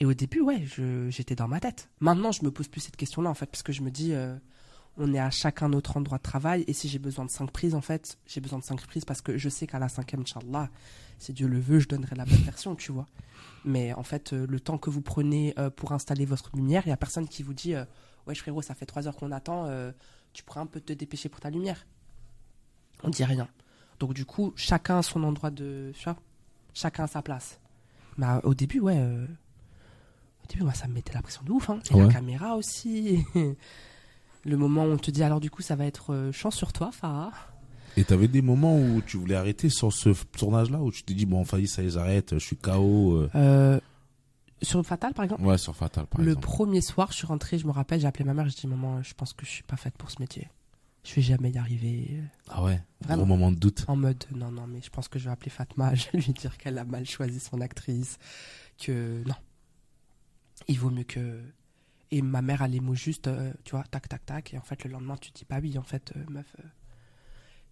et au début ouais j'étais dans ma tête. Maintenant je me pose plus cette question là en fait parce que je me dis euh, on est à chacun notre endroit de travail et si j'ai besoin de cinq prises en fait j'ai besoin de cinq prises parce que je sais qu'à la cinquième Inch'Allah si Dieu le veut je donnerai la bonne version tu vois mais en fait euh, le temps que vous prenez pour installer votre lumière il y a personne qui vous dit ouais frérot ça fait trois heures qu'on attend tu pourrais un peu te dépêcher pour ta lumière on dit rien donc du coup chacun a son endroit de tu vois chacun a sa place mais euh, au début ouais euh, au début moi ça me mettait la pression de ouf hein. et Ouais. la caméra aussi le moment où on te dit alors du coup ça va être euh, chance sur toi Farah Et t'avais des moments où tu voulais arrêter sur ce tournage-là, où tu t'es dit, bon, failli, ça y est, j'arrête, je suis KO. euh. Sur Fatal par exemple? Ouais, sur Fatal, par le exemple. premier soir je suis rentrée je me rappelle j'ai appelé ma mère je dis maman je pense que je suis pas faite pour ce métier je vais jamais y arriver Ah ouais, Vraiment. gros moment de doute. en mode non non mais je pense que je vais appeler Fatma je vais lui dire qu'elle a mal choisi son actrice que non. Il vaut mieux que et ma mère a les mots juste euh, tu vois tac tac tac et en fait le lendemain tu te dis bah oui en fait euh, meuf euh,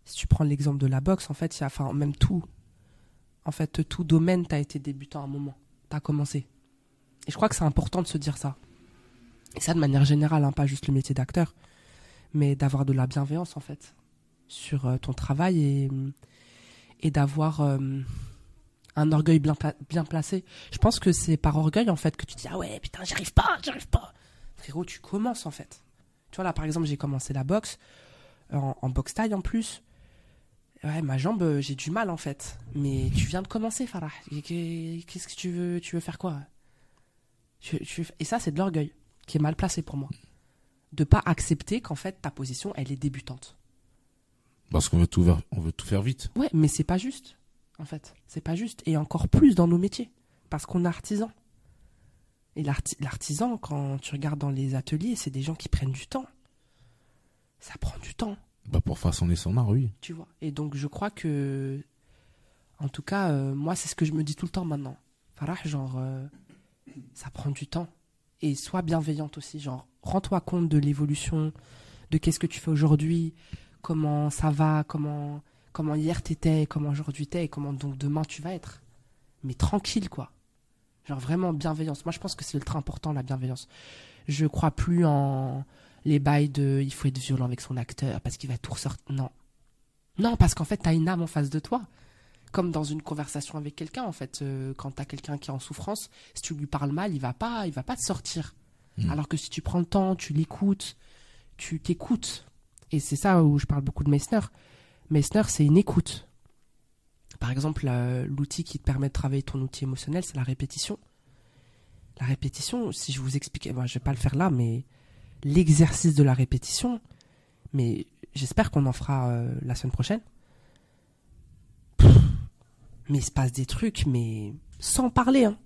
si tu prends l'exemple de la boxe en fait il y a enfin même tout en fait tout domaine t'as été débutant à un moment. T'as commencé. Et je crois que c'est important de se dire ça. Et ça de manière générale hein, pas juste le métier d'acteur mais d'avoir de la bienveillance en fait sur euh, ton travail et, et d'avoir euh, un orgueil bien, bien placé. Je pense que c'est par orgueil en fait que tu te dis ah ouais putain j'y arrive pas, j'y arrive pas. Frérot tu commences en fait. Tu vois là par exemple j'ai commencé la boxe en, en boxe taille en plus. Ouais, ma jambe, euh, j'ai du mal en fait. Mais tu viens de commencer, Farah. Qu'est-ce que tu veux Tu veux faire quoi? Et ça, c'est de l'orgueil qui est mal placé pour moi. De pas accepter qu'en fait ta position, elle est débutante. Parce qu'on veut tout faire, on veut tout faire vite. Ouais, mais c'est pas juste. En fait, c'est pas juste. Et encore plus dans nos métiers, parce qu'on est artisan. Et l'arti- l'artisan, quand tu regardes dans les ateliers, c'est des gens qui prennent du temps. Ça prend du temps. Bah, pour façonner son art, oui. tu vois. Et donc je crois que, en tout cas, euh, moi c'est ce que je me dis tout le temps maintenant. Farah, genre, euh, ça prend du temps. Et sois bienveillante aussi, genre, rends-toi compte de l'évolution, de qu'est-ce que tu fais aujourd'hui, comment ça va, comment, comment hier t'étais, comment aujourd'hui t'es, et comment donc demain tu vas être. Mais tranquille, quoi. Genre vraiment bienveillance. Moi je pense que c'est ultra important la bienveillance. Je crois plus en les bails de il faut être violent avec son acteur parce qu'il va tout ressortir. Non. Non, parce qu'en fait, t'as une âme en face de toi. Comme dans une conversation avec quelqu'un, en fait, euh, quand t'as quelqu'un qui est en souffrance, si tu lui parles mal, il va pas, il va pas te sortir. Mm. Alors que si tu prends le temps, tu l'écoutes, tu t'écoutes. Et c'est ça où je parle beaucoup de Meissner. Meissner, c'est une écoute. Par exemple, euh, l'outil qui te permet de travailler ton outil émotionnel, c'est la répétition. La répétition, si je vous explique, moi, je vais pas le faire là, mais l'exercice de la répétition, mais j'espère qu'on en fera euh, la semaine prochaine. Mais il se passe des trucs, mais sans parler, hein.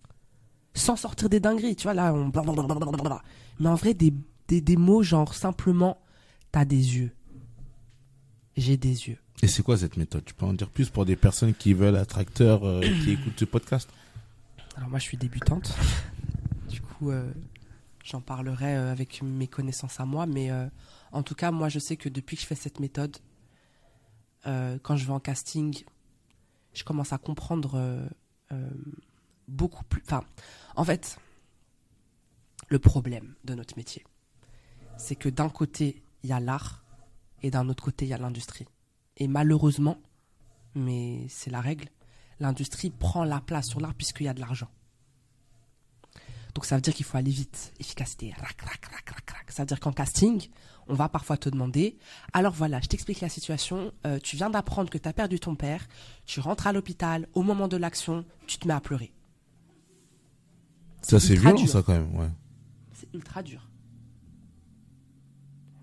sans sortir des dingueries, tu vois, là, on... Mais en vrai, des, des, des mots genre simplement, t'as des yeux. J'ai des yeux. Et c'est quoi cette méthode? Tu peux en dire plus pour des personnes qui veulent être acteurs, euh, qui écoutent ce podcast? Alors moi, je suis débutante. du coup, euh, j'en parlerai euh, avec mes connaissances à moi. Mais euh, en tout cas, moi, je sais que depuis que je fais cette méthode, quand je vais en casting, je commence à comprendre euh, euh, beaucoup plus... Enfin, en fait, le problème de notre métier, c'est que d'un côté, il y a l'art et d'un autre côté, il y a l'industrie. Et malheureusement, mais c'est la règle, l'industrie prend la place sur l'art puisqu'il y a de l'argent. Donc ça veut dire qu'il faut aller vite, efficacité, rac, rac, rac, rac, rac. Ça veut dire qu'en casting, on va parfois te demander, alors voilà, je t'explique la situation, euh, tu viens d'apprendre que tu as perdu ton père, tu rentres à l'hôpital, au moment de l'action, tu te mets à pleurer. Ça, c'est violent, dur. ça, quand même, ouais. C'est ultra dur.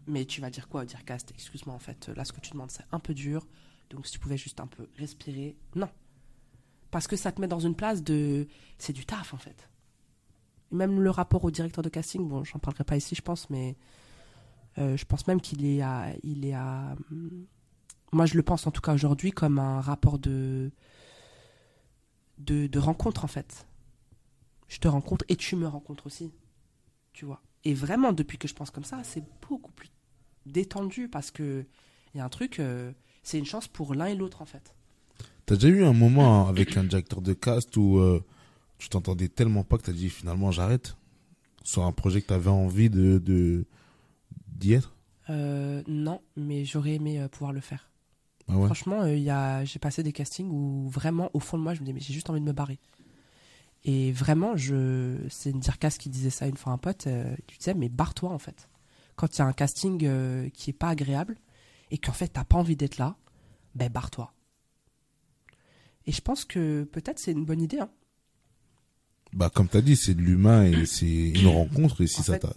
Mais tu vas dire quoi au dire cast? Excuse-moi, en fait, là, ce que tu demandes, c'est un peu dur. Donc, si tu pouvais juste un peu respirer. Non. Parce que ça te met dans une place de. C'est du taf, en fait. Même le rapport au directeur de casting, bon, j'en parlerai pas ici, je pense, mais. euh, je pense même qu'il est à. Il est à. hum, Moi, je le pense en tout cas aujourd'hui comme un rapport de. De, de rencontre, en fait. Je te rencontre et tu me rencontres aussi tu vois. Et vraiment, depuis que je pense comme ça, c'est beaucoup plus détendu parce que il y a un truc, euh, c'est une chance pour l'un et l'autre en fait. T'as déjà eu un moment avec un directeur de cast où euh, tu t'entendais tellement pas que t'as dit finalement j'arrête sur un projet que t'avais envie de de- d'y être? Euh, non, mais j'aurais aimé euh, pouvoir le faire. Ah ouais? Franchement, euh, il j'ai passé des castings où vraiment, au fond de moi, je me disais, mais j'ai juste envie de me barrer. Et vraiment, je, c'est une Dirkas qui disait ça une fois à un pote. Euh, tu disais, mais barre-toi en fait. Quand il y a un casting euh, qui est pas agréable et qu'en fait t'as pas envie d'être là, ben barre-toi. Et je pense que peut-être c'est une bonne idée. Hein. Bah comme t'as dit, c'est de l'humain et c'est une rencontre et si En ça fait, t'a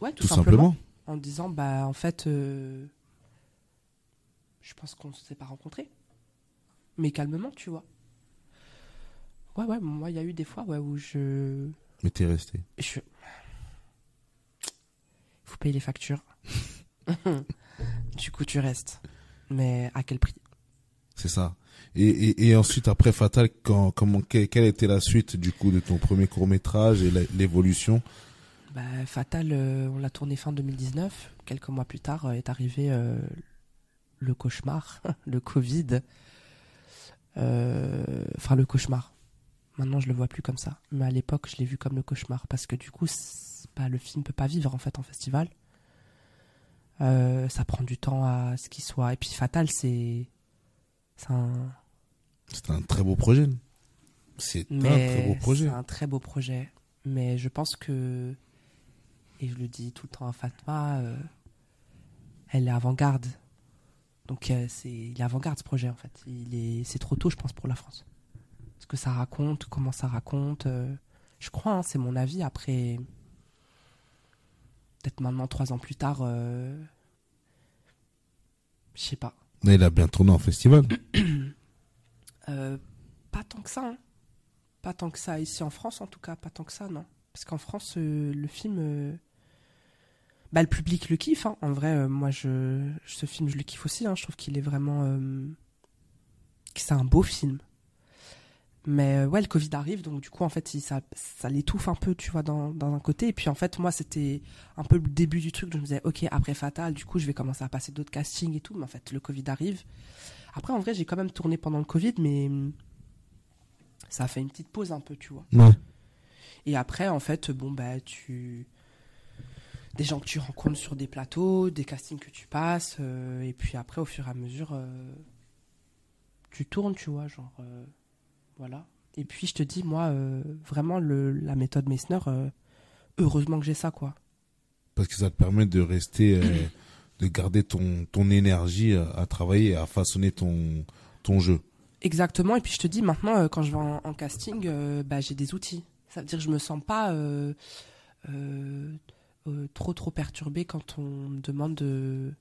Ouais, tout, tout simplement. simplement. En disant, bah en fait, euh, je pense qu'on ne s'est pas rencontrés. Mais calmement, tu vois. Ouais, ouais, moi, il y a eu des fois ouais, où je. Mais t'es resté. je... faut payer les factures. du coup, tu restes. Mais à quel prix? C'est ça. Et, ensuite après Fatal, comment que- quelle était la suite du coup de ton premier court métrage et l'évolution? Bah, Fatal, euh, on l'a tourné fin 2019. Quelques mois plus tard euh, est arrivé euh, le cauchemar, le Covid. Enfin, le cauchemar. Maintenant, je le vois plus comme ça. Mais à l'époque, je l'ai vu comme le cauchemar. Parce que du coup, pas, le film peut pas vivre en fait en festival. Ça prend du temps à ce qu'il soit. Et puis Fatal, c'est. C'est un. Très beau projet. C'est un très beau projet. C'est un très beau projet. Mais je pense que, et je le dis tout le temps à Fatma, euh, elle est avant-garde. Donc euh, c'est il est avant-garde ce projet en fait. Il est c'est trop tôt je pense pour la France. Ce que ça raconte, comment ça raconte, euh, je crois hein, c'est mon avis après peut-être maintenant trois ans plus tard je sais pas. Mais il a bien tourné en festival. Euh, pas tant que ça. hein. Pas tant que ça ici en France en tout cas, pas tant que ça non. Parce qu'en France euh, le film euh, bah, le public le kiffe. hein. En vrai, moi, je, ce film, je le kiffe aussi. hein. Je trouve qu'il est vraiment. que c'est un beau film. Mais euh, ouais, le Covid arrive, donc du coup, en fait, ça, ça l'étouffe un peu, tu vois, dans, dans un côté. Et puis, en fait, moi, c'était un peu le début du truc. Je me disais, ok, après Fatal, du coup, je vais commencer à passer d'autres castings et tout. Mais en fait, le Covid arrive. Après, en vrai, j'ai quand même tourné pendant le Covid, mais hum, ça a fait une petite pause un peu, tu vois. Ouais. Et après, en fait, bon, bah, tu. Des gens que tu rencontres sur des plateaux, des castings que tu passes, euh, et puis après, au fur et à mesure, euh, tu tournes, tu vois, genre. euh, voilà. Et puis, je te dis, moi, euh, vraiment, le, la méthode Meissner, euh, heureusement que j'ai ça, quoi. Parce que ça te permet de rester, euh, de garder ton, ton énergie à, à travailler, et à façonner ton, ton jeu. Exactement. Et puis, je te dis, maintenant, quand je vais en, en casting, bah, j'ai des outils. Ça veut dire que je me sens pas trop, trop perturbée quand on me demande de.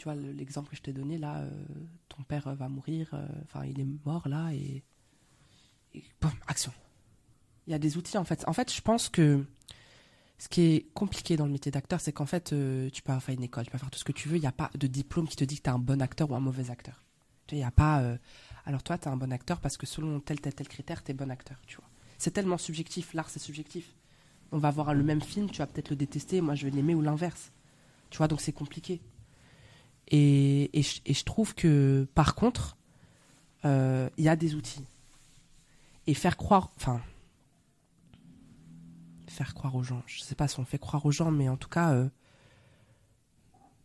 Tu vois, le- l'exemple que je t'ai donné là, euh, ton père euh, va mourir, euh, enfin, il est mort là, et. et boum, action. Il y a des outils en fait. En fait, je pense que ce qui est compliqué dans le métier d'acteur, c'est qu'en fait, tu peux fait une école, tu peux faire tout ce que tu veux, il n'y a pas de diplôme qui te dit que tu es un bon acteur ou un mauvais acteur. Il n'y a pas. alors toi, tu es un bon acteur parce que selon tel, tel, tel critère, tu es bon acteur, tu vois. C'est tellement subjectif, l'art c'est subjectif. On va voir le même film, tu vas peut-être le détester, moi je vais l'aimer ou l'inverse. Tu vois, donc c'est compliqué. Et, et, je, et je trouve que, par contre, euh, il y a des outils. Et faire croire, enfin, faire croire aux gens, je sais pas si on fait croire aux gens, mais en tout cas, euh,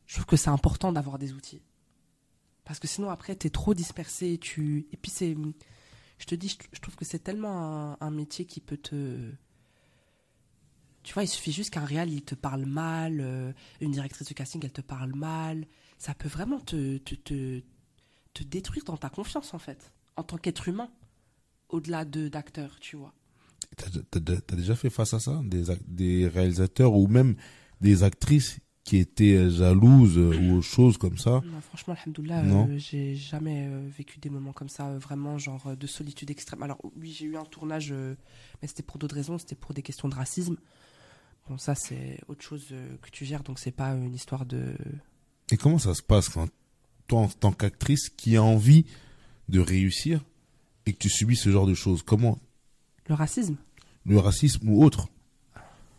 je trouve que c'est important d'avoir des outils. Parce que sinon, après, t'es trop dispersé. Tu... Et puis, c'est. Je te dis, je, trouve que c'est tellement un, un métier qui peut te. Tu vois, il suffit juste qu'un réal, il te parle mal, euh, une directrice de casting, elle te parle mal. Ça peut vraiment te, te, te, te détruire dans ta confiance, en fait, en tant qu'être humain, au-delà de d'acteur, tu vois. T'as t'as déjà fait face à ça des, des réalisateurs ou même des actrices qui étaient euh, jalouses euh, ou choses comme ça? Non, franchement, alhamdoulilah, euh, j'ai jamais euh, vécu des moments comme ça, euh, vraiment, genre de solitude extrême. Alors, oui, j'ai eu un tournage, mais c'était pour d'autres raisons, c'était pour des questions de racisme. Bon, ça, c'est autre chose que tu gères, donc c'est pas une histoire de. Et comment ça se passe quand toi, en tant qu'actrice, qui a envie de réussir et que tu subis ce genre de choses Comment? Le racisme. Le racisme ou autre?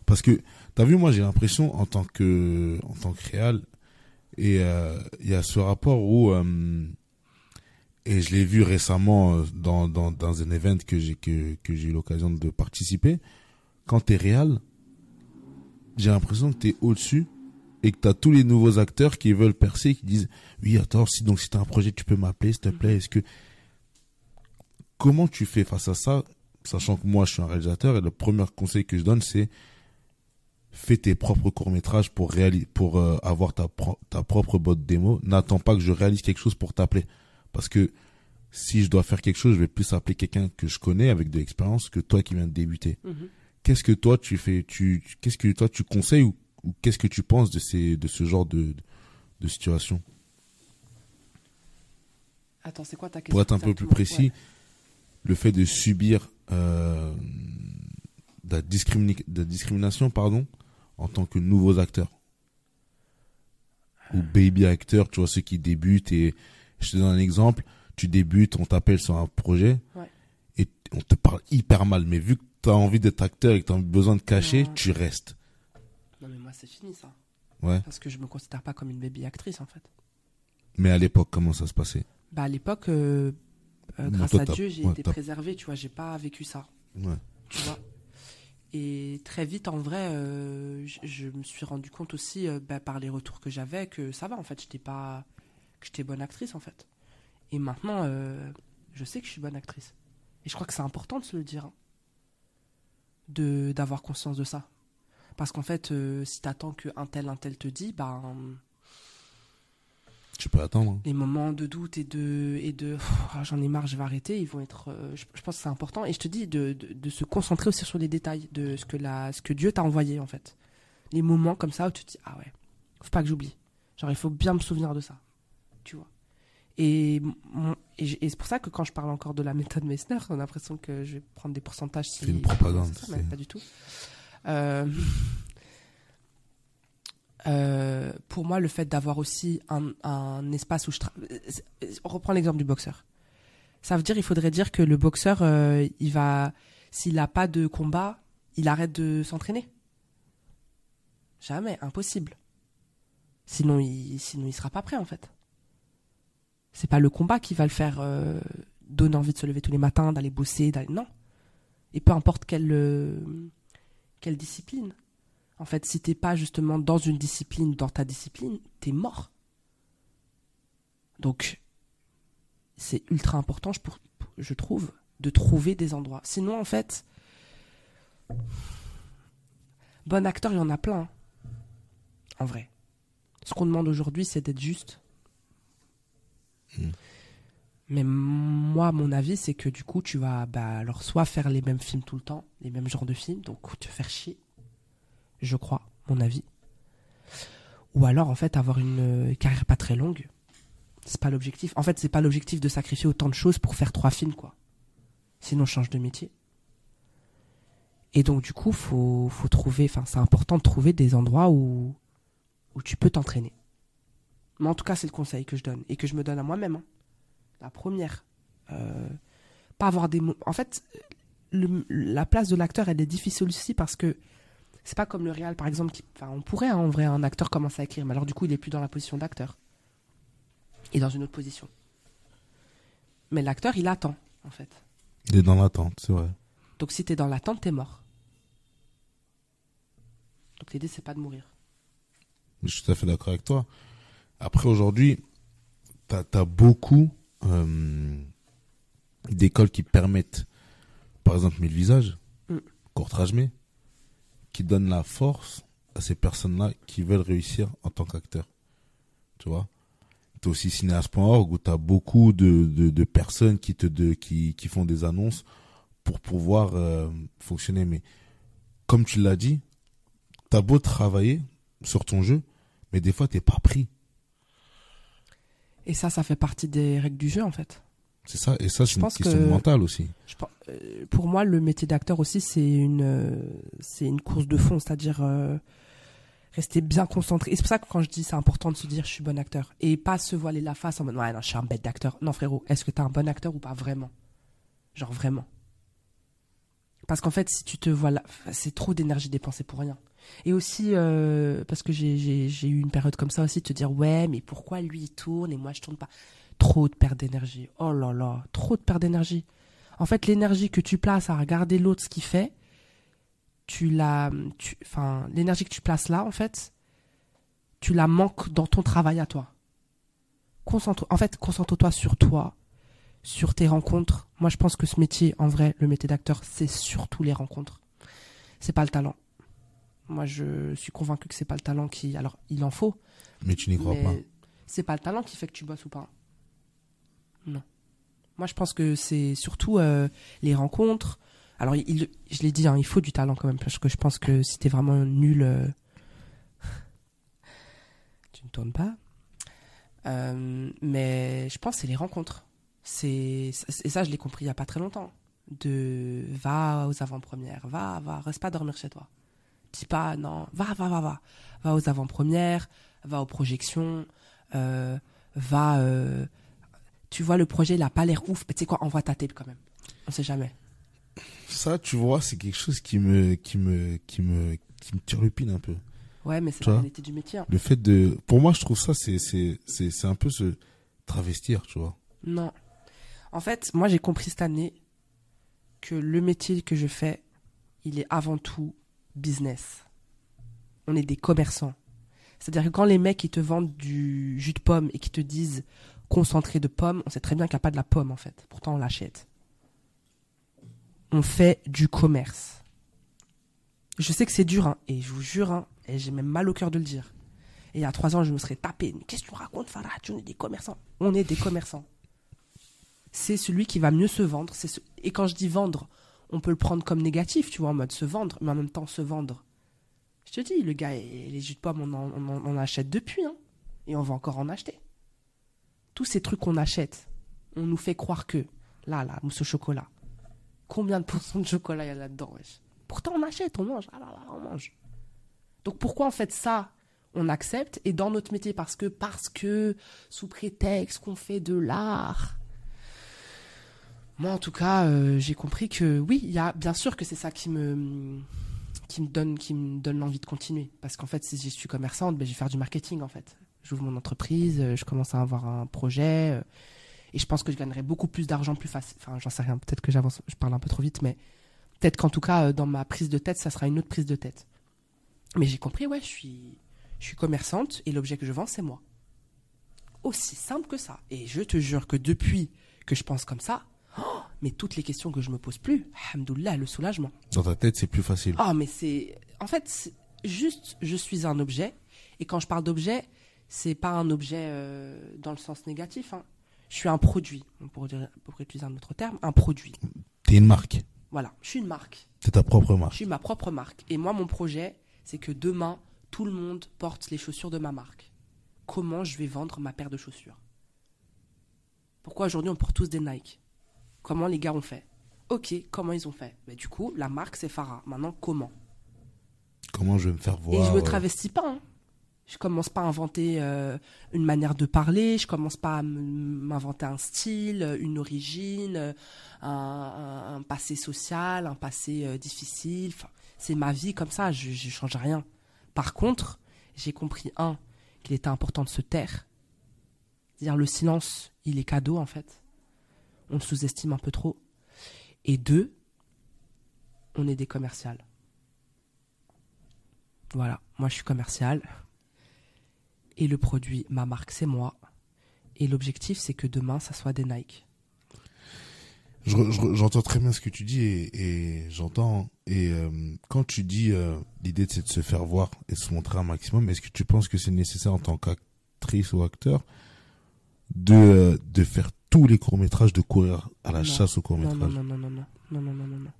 Parce que, t'as vu, moi, j'ai l'impression, en tant que, en tant que réal, et euh, il y a ce rapport où, euh, et je l'ai vu récemment euh, dans, dans, dans un event que j'ai que, que j'ai eu l'occasion de participer, quand t'es réal, j'ai l'impression que t'es au-dessus et que t'as tous les nouveaux acteurs qui veulent percer, qui disent oui attends si donc si t'as un projet tu peux m'appeler s'il te plaît est-ce que comment tu fais face à ça sachant que moi je suis un réalisateur et le premier conseil que je donne c'est fais tes propres courts métrages pour réaliser pour euh, avoir ta pro- ta propre boîte démo. N'attends pas que je réalise quelque chose pour t'appeler. Parce que si je dois faire quelque chose je vais plus appeler quelqu'un que je connais avec de l'expérience que toi qui viens de débuter. Qu'est-ce que toi tu fais tu tu- qu'est-ce que toi tu conseilles ou, ou qu'est-ce que tu penses de ces de ce genre de de situation? Attends, c'est quoi ta question pour être un peu plus précis Ouais. le fait de subir euh, de, la discrimini- de la discrimination pardon en tant que nouveaux acteurs ou baby acteurs tu vois ceux qui débutent et je te donne un exemple tu débutes on t'appelle sur un projet Ouais. et on te parle hyper mal mais vu que tu as envie d'être acteur et que tu as besoin de cacher tu restes Non, mais moi, c'est fini ça. ouais Parce que je me considère pas comme une baby actrice, en fait. mais à l'époque comment ça se passait? Bah, à l'époque, euh, euh, grâce toi, à Dieu, j'ai ouais, été préservée, tu vois, j'ai pas vécu ça. ouais tu vois. Et très vite, en vrai, euh, je, je me suis rendu compte aussi, bah, par les retours que j'avais, que ça va, en fait, j'étais pas, que j'étais bonne actrice, en fait. Et maintenant, je sais que je suis bonne actrice. Et je crois que c'est important de se le dire, hein. de d'avoir conscience de ça. Parce qu'en fait, euh, si t'attends que un tel, un tel te dit, bah, Tu peux attendre. hein. les moments de doute et de et de ah, j'en ai marre je vais arrêter ils vont être euh, je, je pense que c'est important et je te dis de, de, de se concentrer aussi sur les détails de ce que la ce que Dieu t'a envoyé en fait les moments comme ça où tu te dis ah ouais faut pas que j'oublie genre il faut bien me souvenir de ça tu vois et, et, c'est pour ça que quand je parle encore de la méthode Messner on a l'impression que je vais prendre des pourcentages si C'est une propagande, ça, mais pas du tout Euh, euh, pour moi, le fait d'avoir aussi un, espace où je travaille. On reprend l'exemple du boxeur. Ça veut dire, il faudrait dire que le boxeur, euh, il va, s'il n'a pas de combat, il arrête de s'entraîner. Jamais, impossible. Sinon, il, sinon, il sera pas prêt en fait. C'est pas le combat qui va le faire euh, donner envie de se lever tous les matins, d'aller bosser, d'aller non. Et peu importe euh, quelle discipline? En fait, si t'es pas justement dans une discipline, dans ta discipline, t'es mort. Donc, c'est ultra important, je, trouve, de trouver des endroits. Sinon, en fait, bon acteur, il y en a plein. hein. En vrai. Ce qu'on demande aujourd'hui, c'est d'être juste. Mm. Mais moi, mon avis, c'est que du coup, tu vas bah, alors soit faire les mêmes films tout le temps, les mêmes genres de films, donc te faire chier, je crois, mon avis. Ou alors, en fait, avoir une euh, carrière pas très longue. C'est pas l'objectif. En fait, c'est pas l'objectif de sacrifier autant de choses pour faire trois films, quoi. Sinon, change de métier. Et donc, du coup, faut, faut trouver, enfin, c'est important de trouver des endroits où, où tu peux t'entraîner. Mais en tout cas, c'est le conseil que je donne et que je me donne à moi-même. hein. La première. Euh, pas avoir des mots. En fait, le- la place de l'acteur, elle est difficile aussi parce que c'est pas comme le réal, par exemple. Qui, enfin, on pourrait, hein, en vrai, un acteur commencer à écrire, mais alors du coup, il est plus dans la position d'acteur. Il est dans une autre position. Mais l'acteur, il attend, en fait. Il est dans l'attente, c'est vrai. Donc si t'es dans l'attente, t'es mort. Donc l'idée, c'est pas de mourir. Je suis tout à fait d'accord avec toi. Après, aujourd'hui, t'as as beaucoup d'écoles qui permettent, par exemple, Mille Visages, Mm. Courtrajmé, qui donnent la force à ces personnes-là qui veulent réussir en tant qu'acteurs. Tu vois? T'as aussi cinéaste.org où t'as beaucoup de, de, de personnes qui, te, de, qui, qui font des annonces pour pouvoir euh, fonctionner. Mais comme tu l'as dit, t'as beau travailler sur ton jeu, mais des fois t'es pas pris. Et ça, ça fait partie des règles du jeu, en fait. C'est ça, et ça c'est une pense question que- mentale aussi. Je euh, pour moi, le métier d'acteur aussi, c'est une, euh, c'est une course de fond, c'est-à-dire euh, rester bien concentré. Et c'est pour ça que quand je dis c'est important de se dire je suis bon acteur et pas se voiler la face en mode ouais non je suis un bête d'acteur. Non frérot, est-ce que t'es un bon acteur ou pas vraiment? Genre vraiment. Parce qu'en fait, si tu te vois là, c'est trop d'énergie dépensée pour rien. Et aussi, euh, parce que j'ai- eu une période comme ça aussi, de te dire ouais, mais pourquoi lui il tourne et moi je tourne pas? Trop de perte d'énergie. Oh là là, trop de perte d'énergie. En fait, l'énergie que tu places à regarder l'autre ce qu'il fait, tu la, enfin, l'énergie que tu places là, en fait, tu la manques dans ton travail à toi. Concentre, en fait, concentre-toi sur toi, sur tes rencontres. Moi, je pense que ce métier, en vrai, le métier d'acteur, c'est surtout les rencontres. C'est pas le talent. Moi, je suis convaincu que c'est pas le talent qui, alors, il en faut, Mais tu n'y crois pas. c'est pas le talent qui fait que tu bosses ou pas. Non. Moi, je pense que c'est surtout euh, les rencontres. Alors, il- je l'ai dit, hein, il faut du talent quand même, parce que je pense que si t'es vraiment nul, euh, tu ne tournes pas. Euh, mais je pense que c'est les rencontres. C'est et ça, je l'ai compris il y a pas très longtemps. De va aux avant-premières, va, va, reste pas dormir chez toi. Dis pas non, va, va, va, va, va aux avant-premières, va aux projections, euh, va. euh, tu vois le projet, il a pas l'air ouf, mais tu sais quoi, envoie ta tape quand même. On sait jamais. Ça, tu vois, c'est quelque chose qui me, qui me, qui me, qui me turlupine un peu. Ouais, mais c'est la réalité du métier. hein. Le fait de, pour moi, je trouve ça, c'est, c'est, c'est, c'est un peu se travestir, tu vois. Non. En fait, moi j'ai compris cette année que le métier que je fais, il est avant tout business. On est des commerçants. C'est-à-dire que quand les mecs ils te vendent du jus de pomme et qui te disent concentré de pomme, on sait très bien qu'il n'y a pas de la pomme en fait. Pourtant on l'achète. On fait du commerce. Je sais que c'est dur, hein, et je vous jure, hein, et j'ai même mal au cœur de le dire. Et il y a trois ans, je me serais tapé. Mais qu'est-ce que tu racontes, Farah? On est des commerçants. On est des commerçants. C'est celui qui va mieux se vendre. C'est ce- Et quand je dis vendre, on peut le prendre comme négatif, tu vois, en mode se vendre, mais en même temps se vendre. Je te dis, le gars, les jus de pomme, on en, achète depuis, hein. Et on va encore en acheter. Tous ces trucs qu'on achète, on nous fait croire que, là, la mousse au chocolat, combien de pourcents de chocolat il y a là-dedans, wesh? Pourtant, on achète, on mange, ah là là, on mange. Donc pourquoi en fait ça, on accepte et dans notre métier? Parce que parce que sous prétexte qu'on fait de l'art. Moi en tout cas, euh, j'ai compris que oui, il y a bien sûr que c'est ça qui me qui me donne qui me donne l'envie de continuer parce qu'en fait si je suis commerçante, ben, je vais faire du marketing en fait. J'ouvre mon entreprise, euh, je commence à avoir un projet euh, et je pense que je gagnerai beaucoup plus d'argent plus facile. Enfin, j'en sais rien, peut-être que j'avance, je parle un peu trop vite mais peut-être qu'en tout cas dans ma prise de tête, ça sera une autre prise de tête. Mais j'ai compris, ouais, je suis, je suis commerçante et l'objet que je vends, c'est moi. Aussi simple que ça. Et je te jure que depuis que je pense comme ça, mais toutes les questions que je me pose plus, alhamdoulilah, le soulagement. Dans ta tête, c'est plus facile. Ah, mais c'est. En fait, juste, je suis un objet. Et quand je parle d'objet, c'est pas un objet euh, dans le sens négatif. hein. Je suis un produit, pour, dire- pour utiliser un autre terme, un produit. T'es une marque. Voilà, je suis une marque. C'est ta propre Je marque. suis ma propre marque. Et moi, mon projet, c'est que demain, tout le monde porte les chaussures de ma marque. Comment je vais vendre ma paire de chaussures? Pourquoi aujourd'hui on porte tous des Nike? Comment les gars ont fait Ok, comment ils ont fait Ben, Du coup, la marque c'est Farah. Maintenant, comment Comment je vais me faire voir Et je me euh, travestis pas. hein. Je commence pas à inventer euh, une manière de parler, je commence pas à m'inventer un style, euh, une origine, un, un- un passé social, un passé euh, difficile. Enfin, c'est ma vie comme ça, je, je change rien. Par contre, j'ai compris un qu'il était important de se taire. C'est-à-dire le silence, il est cadeau en fait. On sous-estime un peu trop. Et deux, on est des commerciales. Voilà, moi je suis commercial. Et le produit, ma marque, c'est moi. Et l'objectif, c'est que demain, ça soit des Nike. J'entends très bien ce que tu dis et, et j'entends. Et euh, quand tu dis euh, l'idée c'est de se faire voir et se montrer un maximum, est-ce que tu penses que c'est nécessaire en tant qu'actrice ou acteur de, euh, de faire tous les courts-métrages, de courir à la Non. chasse aux Non, non, courts-métrages non, non, non, non, non, non, non, non, non.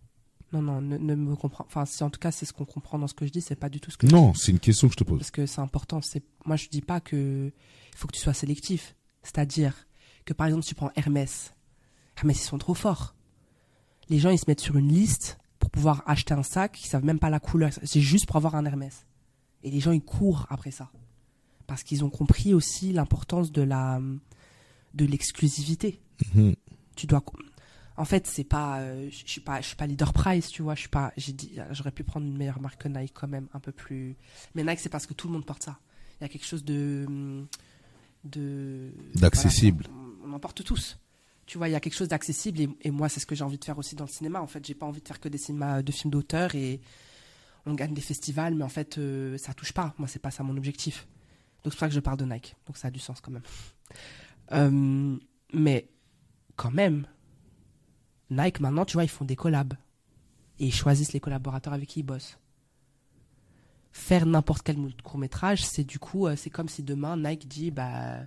Non, non, ne, ne me comprends. Enfin, si en tout cas c'est ce qu'on comprend dans ce que je dis, c'est pas du tout ce que je Non, c'est une question que je te pose. parce que c'est important. C'est moi je dis pas que il faut que tu sois sélectif. C'est-à-dire que par exemple tu prends Hermès, Hermès ils sont trop forts. Les gens ils se mettent sur une liste pour pouvoir acheter un sac, ils savent même pas la couleur. C'est juste pour avoir un Hermès. Et les gens ils courent après ça parce qu'ils ont compris aussi l'importance de la de l'exclusivité. Mhm. tu dois en fait c'est pas euh, je je suis pas je suis pas leader price tu vois je suis pas j'ai dit j'aurais pu prendre une meilleure marque que Nike quand même un peu plus mais Nike c'est parce que tout le monde porte ça. Il y a quelque chose de de D'accessible. voilà, on, on en porte tous. Tu vois il y a quelque chose d'accessible et, et moi c'est ce que j'ai envie de faire aussi dans le cinéma. En fait j'ai pas envie de faire que des cinémas de films d'auteur et on gagne des festivals mais en fait euh, ça touche pas. Moi c'est pas ça mon objectif. Donc c'est pour ça que je parle de Nike. Donc ça a du sens quand même Euh, mais quand même, Nike maintenant, tu vois, ils font des collabs. Et ils choisissent les collaborateurs avec qui ils bossent. Faire n'importe quel court métrage, c'est du coup, euh, c'est comme si demain Nike dit, bah,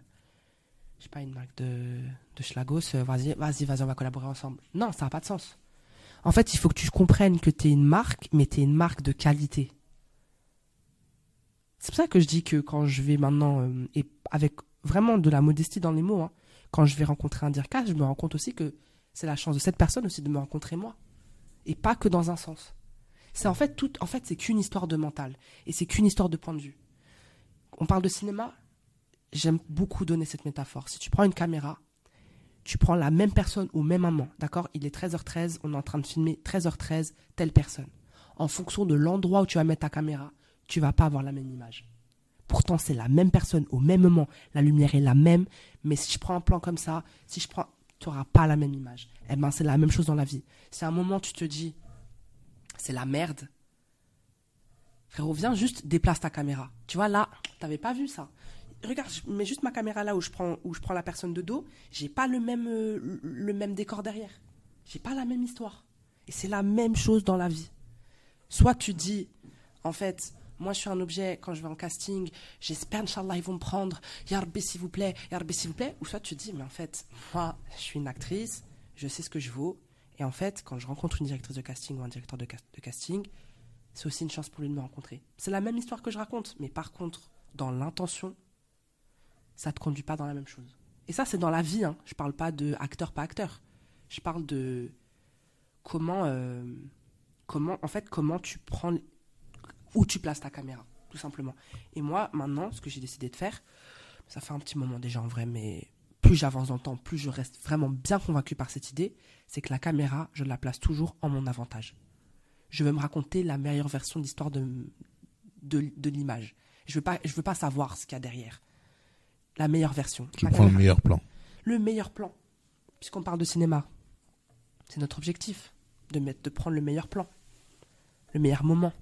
je sais pas, une marque de, de Schlagos, euh, vas-y, vas-y, vas-y, on va collaborer ensemble. Non, ça n'a pas de sens. En fait, il faut que tu comprennes que tu es une marque, mais tu es une marque de qualité. C'est pour ça que je dis que quand je vais maintenant, et avec vraiment de la modestie dans les mots, hein, quand je vais rencontrer un Dirka, je me rends compte aussi que c'est la chance de cette personne aussi de me rencontrer moi. Et pas que dans un sens. C'est en fait tout, en fait, c'est qu'une histoire de mental. Et c'est qu'une histoire de point de vue. On parle de cinéma, j'aime beaucoup donner cette métaphore. Si tu prends une caméra, tu prends la même personne au même moment, d'accord? Il est 13h13, on est en train de filmer 13h13, telle personne. En fonction de l'endroit où tu vas mettre ta caméra, tu vas pas avoir la même image. Pourtant, c'est la même personne au même moment, la lumière est la même, mais si je prends un plan comme ça, si je prends, tu n'auras pas la même image. Eh ben, c'est la même chose dans la vie. À un moment tu te dis, c'est la merde, frérot, viens juste déplace ta caméra. Tu vois là, t'avais pas vu ça. Regarde, je mets juste ma caméra là où je prends, où je prends la personne de dos. J'ai pas le même, euh, le même décor derrière. J'ai pas la même histoire. Et c'est la même chose dans la vie. Soit tu dis, en fait, Moi, je suis un objet, quand je vais en casting, j'espère, Inch'Allah, ils vont me prendre. Yarbé, s'il vous plaît, Yarbé, s'il vous plaît. Ou soit tu te dis, mais en fait, moi, je suis une actrice, je sais ce que je vaux. Et en fait, quand je rencontre une directrice de casting ou un directeur de, casting, c'est aussi une chance pour lui de me rencontrer. C'est la même histoire que je raconte, mais par contre, dans l'intention, ça ne te conduit pas dans la même chose. Et ça, c'est dans la vie. Hein. Je parle pas de acteur pas acteur. Je parle de comment, euh, comment, en fait, comment tu prends, où tu places ta caméra, tout simplement. Et moi, maintenant, ce que j'ai décidé de faire, ça fait un petit moment déjà en vrai, mais plus j'avance dans le temps, plus je reste vraiment bien convaincu par cette idée, c'est que la caméra, je la place toujours en mon avantage. Je veux me raconter la meilleure version d'histoire de, de, de l'image. Je veux pas, je veux pas savoir ce qu'il y a derrière. La meilleure version. Tu prends le meilleur plan. Le meilleur plan. Puisqu'on parle de cinéma. C'est notre objectif. De, mettre, de prendre le meilleur plan. Le meilleur moment.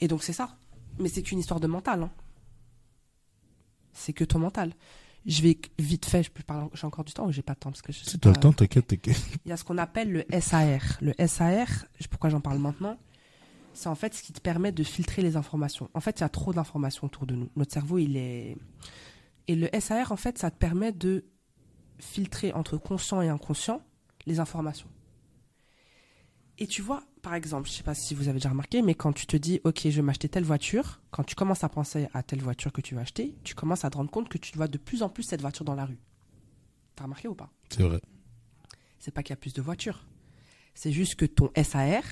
Et donc c'est ça. Mais c'est qu'une histoire de mental. Hein. C'est que ton mental. Je vais vite fait, je peux parler, j'ai encore du temps ou j'ai pas de temps parce que je Si tu as le temps, t'inquiète, t'inquiète. Il y a ce qu'on appelle le SAR. Le SAR, pourquoi j'en parle maintenant C'est en fait ce qui te permet de filtrer les informations. En fait, il y a trop d'informations autour de nous. Notre cerveau, il est. Et le SAR, en fait, ça te permet de filtrer entre conscient et inconscient les informations. Et tu vois, par exemple, je sais pas si vous avez déjà remarqué, mais quand tu te dis, ok, je vais m'acheter telle voiture, quand tu commences à penser à telle voiture que tu vas acheter, tu commences à te rendre compte que tu vois de plus en plus cette voiture dans la rue. T'as remarqué ou pas? C'est vrai. C'est pas qu'il y a plus de voitures. C'est juste que ton SAR,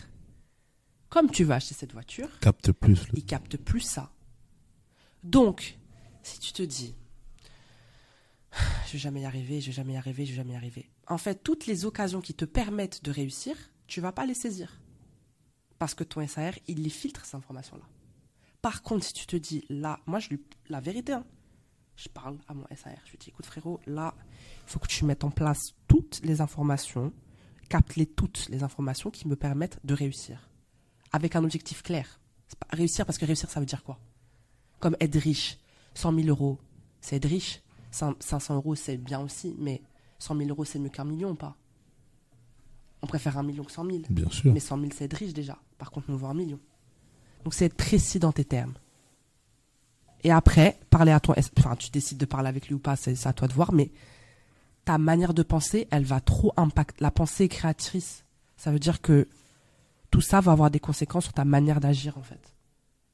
comme tu vas acheter cette voiture, Capte plus. le- il capte plus ça. Donc, si tu te dis, je vais jamais y arriver, je vais jamais y arriver, je vais jamais y arriver. En fait, toutes les occasions qui te permettent de réussir, tu vas pas les saisir. Parce que ton SAR, il les filtre, ces informations-là. Par contre, si tu te dis, là, moi, je lui, la vérité, hein, je parle à mon SAR, je lui dis, écoute frérot, là, il faut que tu mettes en place toutes les informations, capte-les toutes les informations qui me permettent de réussir. Avec un objectif clair. Réussir parce que réussir, ça veut dire quoi? Comme être riche. 100 000 euros, c'est être riche. Cin- 500 euros, c'est bien aussi, mais 100 000 euros, c'est mieux qu'un million ou pas? On préfère un million que 100 000. Bien sûr. Mais 100 000, c'est être riche déjà. Par contre, on veut un million. Donc, c'est être précis dans tes termes. Et après, parler à ton. Enfin, tu décides de parler avec lui ou pas, c'est à toi de voir, mais ta manière de penser, elle va trop impacter. La pensée est créatrice. Ça veut dire que tout ça va avoir des conséquences sur ta manière d'agir, en fait.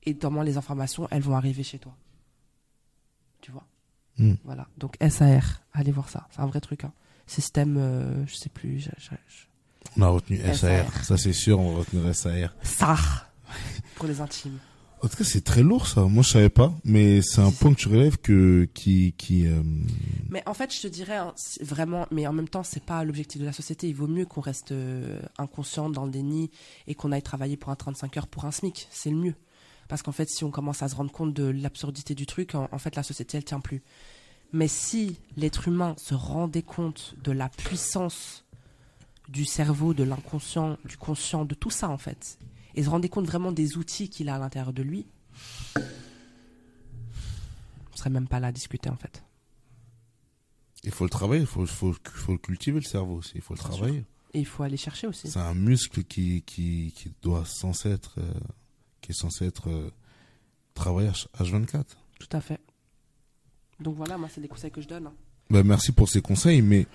Et comment les informations, elles vont arriver chez toi. Tu vois? Hmm. Voilà. Donc, SAR, allez voir ça. C'est un vrai truc. Hein. Système, euh, je sais plus. je- je- je- On a retenu SAR. SAR. Ça, c'est sûr, on va retenir SAR. SAR pour les intimes. En tout cas, c'est très lourd, ça. Moi, je savais pas. Mais c'est un point que tu relèves que, qui, qui, euh, Mais en fait, je te dirais hein, vraiment, mais en même temps, c'est pas l'objectif de la société. Il vaut mieux qu'on reste euh, inconscient dans le déni et qu'on aille travailler pour un 35 heures pour un SMIC. C'est le mieux. Parce qu'en fait, si on commence à se rendre compte de l'absurdité du truc, en, en fait, la société, elle tient plus. Mais si l'être humain se rendait compte de la puissance du cerveau, de l'inconscient, du conscient, de tout ça, en fait, et se rendait compte vraiment des outils qu'il a à l'intérieur de lui, on serait même pas là à discuter, en fait. il faut le travailler. Il faut, faut, faut le cultiver, le cerveau aussi. Il faut le Bien sûr. travailler. Et il faut aller chercher aussi. C'est un muscle qui, qui, qui doit censé être, euh, qui est censé être euh, travaillé H- H24. Tout à fait. Donc voilà, moi, c'est des conseils que je donne. hein. Ben, merci pour ces conseils, mais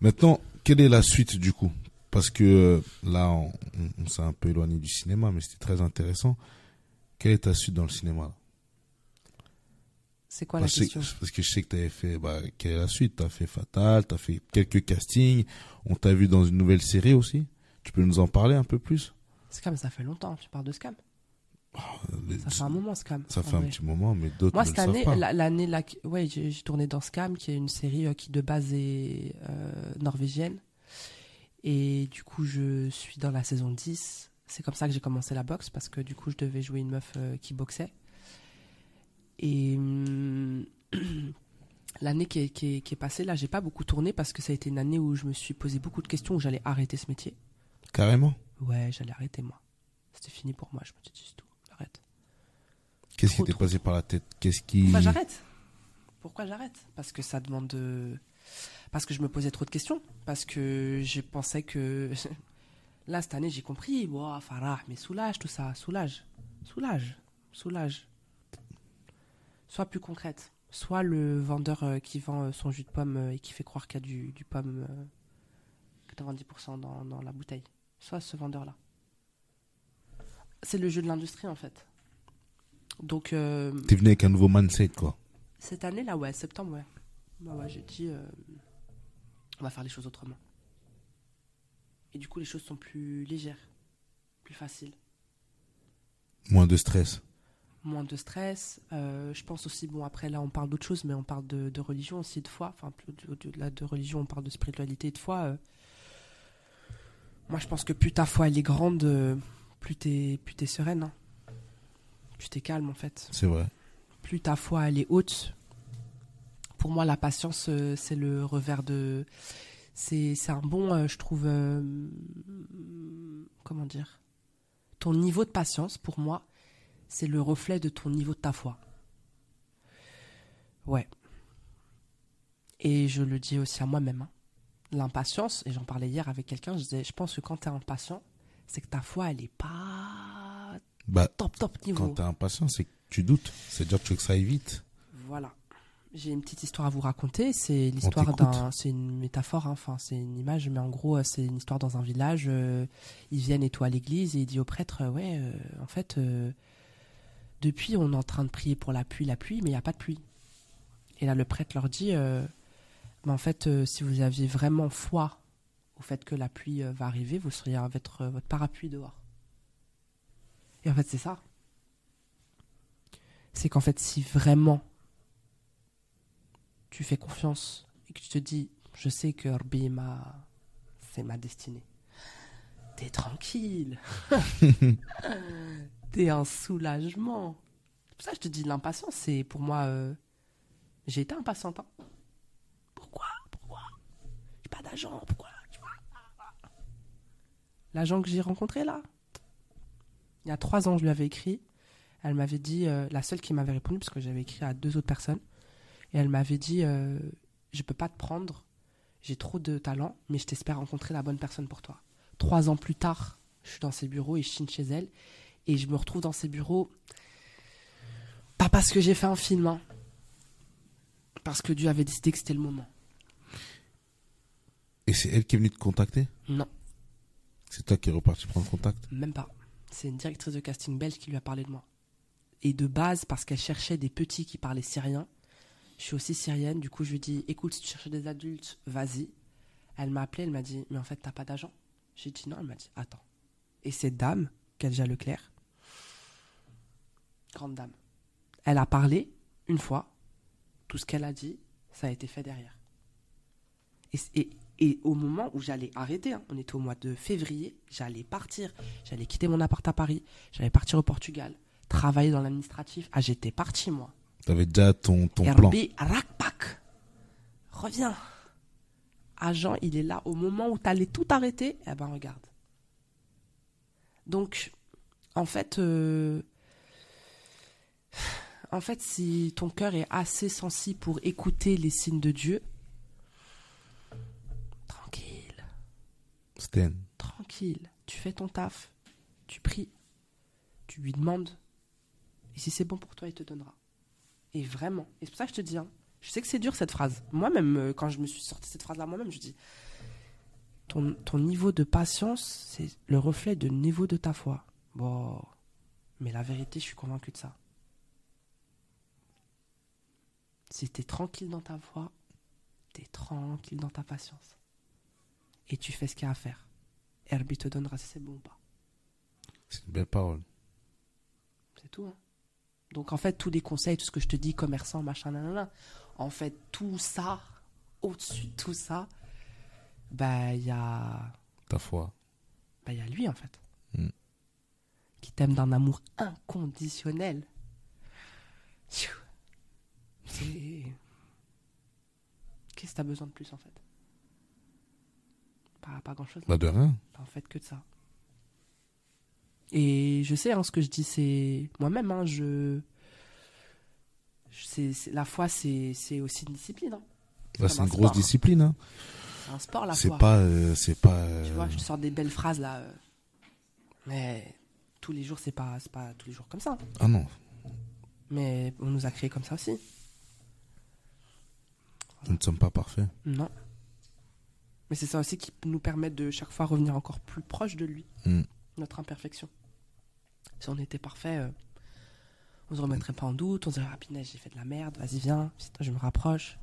maintenant, quelle est la suite du coup? Parce que euh, là, on, on- on s'est un peu éloigné du cinéma, mais c'était très intéressant. Quelle est ta suite dans le cinéma C'est quoi la parce, que, question? parce que je sais que tu avais fait, bah, quelle est la suite? Tu as fait Fatal, tu as fait quelques castings, on t'a vu dans une nouvelle série aussi? Tu peux nous en parler un peu plus? Scam, ça fait longtemps. Tu parles de Scam. Les- Ça fait un moment, Scam. ça fait un petit moment, mais d'autres Moi, cette année, la- l'année qui- ouais, j'ai tourné dans Scam, qui est une série euh, qui de base est euh, norvégienne. Et du coup, je suis dans la saison 10. C'est comme ça que j'ai commencé la boxe, parce que du coup, je devais jouer une meuf euh, qui boxait. Et hum, l'année qui est, qui, est, qui est passée, là, j'ai pas beaucoup tourné, parce que ça a été une année où je me suis posé beaucoup de questions, où j'allais arrêter ce métier. Carrément? Ouais, j'allais arrêter, moi. C'était fini pour moi, je me suis dit, c'est tout. Qu'est-ce qui t'est passé par la tête? Qu'est-ce qui. Pourquoi j'arrête? Pourquoi j'arrête? Parce que ça demande de... Parce que je me posais trop de questions. Parce que je pensais que... Là, cette année, j'ai compris. Wow, Farah, mais soulage tout ça, soulage. Soulage. soulage. Sois plus concrète. Soit le vendeur euh, qui vend euh, son jus de pomme euh, et qui fait croire qu'il y a du, du pomme euh, 90% dans, dans la bouteille. Soit ce vendeur-là. C'est le jeu de l'industrie en fait. Donc euh, T'es venu avec un nouveau mindset, quoi. cette année-là, ouais, septembre, ouais. Bah ouais, j'ai dit, euh, on va faire les choses autrement. Et du coup, les choses sont plus légères, plus faciles. Moins de stress. moins de stress. Euh, je pense aussi, bon, après là, on parle d'autre chose, mais on parle de, de religion aussi, de foi. Enfin, au-delà de religion, on parle de spiritualité et de foi. euh. Moi, je pense que plus ta foi, elle est grande, plus t'es, plus t'es sereine. hein. Plus t'es calme, en fait. C'est vrai. Plus ta foi, elle est haute. Pour moi, la patience, euh, c'est le revers de. C'est, un bon, euh, je trouve. euh, comment dire Ton niveau de patience, pour moi, c'est le reflet de ton niveau de ta foi. Ouais. Et je le dis aussi à moi-même. hein. L'impatience, et j'en parlais hier avec quelqu'un, je disais, je pense que quand t'es impatient, c'est que ta foi, elle est pas Bah, top, top niveau. quand t'es impatient, c'est que tu doutes. C'est-à-dire que tu veux que ça aille vite. Voilà. J'ai une petite histoire à vous raconter. C'est l'histoire d'un. C'est une métaphore, hein. enfin, c'est une image, mais en gros, c'est une histoire dans un village. euh, ils viennent et tout à l'église et il dit au prêtre euh, Ouais, euh, en fait, depuis, on est en train de prier pour la pluie, la pluie, mais il n'y a pas de pluie. Et là, le prêtre leur dit Mais en fait, si vous aviez vraiment foi au fait que la pluie va arriver, vous seriez avec votre parapluie dehors. Et en fait, c'est ça. C'est qu'en fait, si vraiment tu fais confiance et que tu te dis, je sais que Rabbi m'a, c'est ma destinée. T'es tranquille. T'es un soulagement. C'est pour ça que je te dis, l'impatience, c'est pour moi, euh, j'ai été impatiente. hein. Pourquoi? Pourquoi? J'ai pas d'agent. Pourquoi? L'agent que j'ai rencontré là, il y a trois ans, je lui avais écrit. Elle m'avait dit, euh, la seule qui m'avait répondu, parce que j'avais écrit à deux autres personnes. Et elle m'avait dit euh, Je peux pas te prendre, j'ai trop de talent, mais je t'espère rencontrer la bonne personne pour toi. Trois ans plus tard, je suis dans ses bureaux et je chine chez elle. Et je me retrouve dans ses bureaux, pas parce que j'ai fait un film, hein, parce que Dieu avait décidé que c'était le moment. Et c'est elle qui est venue te contacter? Non, C'est toi qui es reparti prendre contact? Même pas. C'est une directrice de casting belge qui lui a parlé de moi. Et de base, parce qu'elle cherchait des petits qui parlaient syrien. Je suis aussi syrienne, du coup je lui dis écoute, si tu cherches des adultes, vas-y. Elle m'a appelé, elle m'a dit mais en fait t'as pas d'agent J'ai dit non, elle m'a dit attends. Et cette dame, Kadja Leclerc, grande dame, elle a parlé une fois, tout ce qu'elle a dit, ça a été fait derrière. Et, et au moment où j'allais arrêter, hein, on était au mois de février, j'allais partir, j'allais quitter mon appart à Paris, j'allais partir au Portugal, travailler dans l'administratif. Ah, j'étais parti moi. T'avais déjà ton, ton plan. Herbie Rakpak. Reviens. Agent, il est là au moment où tu allais tout arrêter. Eh ben, regarde. Donc, en fait, euh, en fait, si ton cœur est assez sensible pour écouter les signes de Dieu, Tranquille, tu fais ton taf, tu pries, tu lui demandes, et si c'est bon pour toi, il te donnera. Et vraiment, et c'est pour ça que je te dis, hein, je sais que c'est dur cette phrase. Moi-même, euh, quand je me suis sorti cette phrase-là moi-même, je dis, ton, ton niveau de patience, c'est le reflet du niveau de ta foi. Bon, mais la vérité, je suis convaincu de ça. Si t'es tranquille dans ta foi, t'es tranquille dans ta patience. Et tu fais ce qu'il y a à faire. Herbie te donnera si c'est bon ou pas. C'est une belle parole. C'est tout. hein. Donc en fait, tous les conseils, tout ce que je te dis, commerçant, machin, nanana, en fait, tout ça, au-dessus de tout ça, bah il y a, Ta foi. bah, il y a lui en fait, Mm. qui t'aime d'un amour inconditionnel. C'est, qu'est-ce que t'as besoin de plus en fait? Pas, pas grand chose. Bah, de rien. en fait que de ça. Et je sais, hein, ce que je dis, c'est moi-même. Hein, je, c'est, la foi, c'est, aussi une discipline. hein. Comme c'est un une grosse sport. discipline. Hein. C'est un sport, la C'est foi. pas. euh, c'est pas. Tu euh, vois, je te sors des belles phrases là. euh, Mais tous les jours, c'est pas, c'est pas tous les jours comme ça. Ah non, Mais on nous a créés comme ça aussi. nous ne sommes pas parfaits. Non. Mais c'est ça aussi qui nous permet de chaque fois revenir encore plus proche de lui, Mm. notre imperfection. Si on était parfait, euh, on se remettrait pas en doute, on se dirait, ah j'ai fait de la merde, vas-y viens, je me rapproche.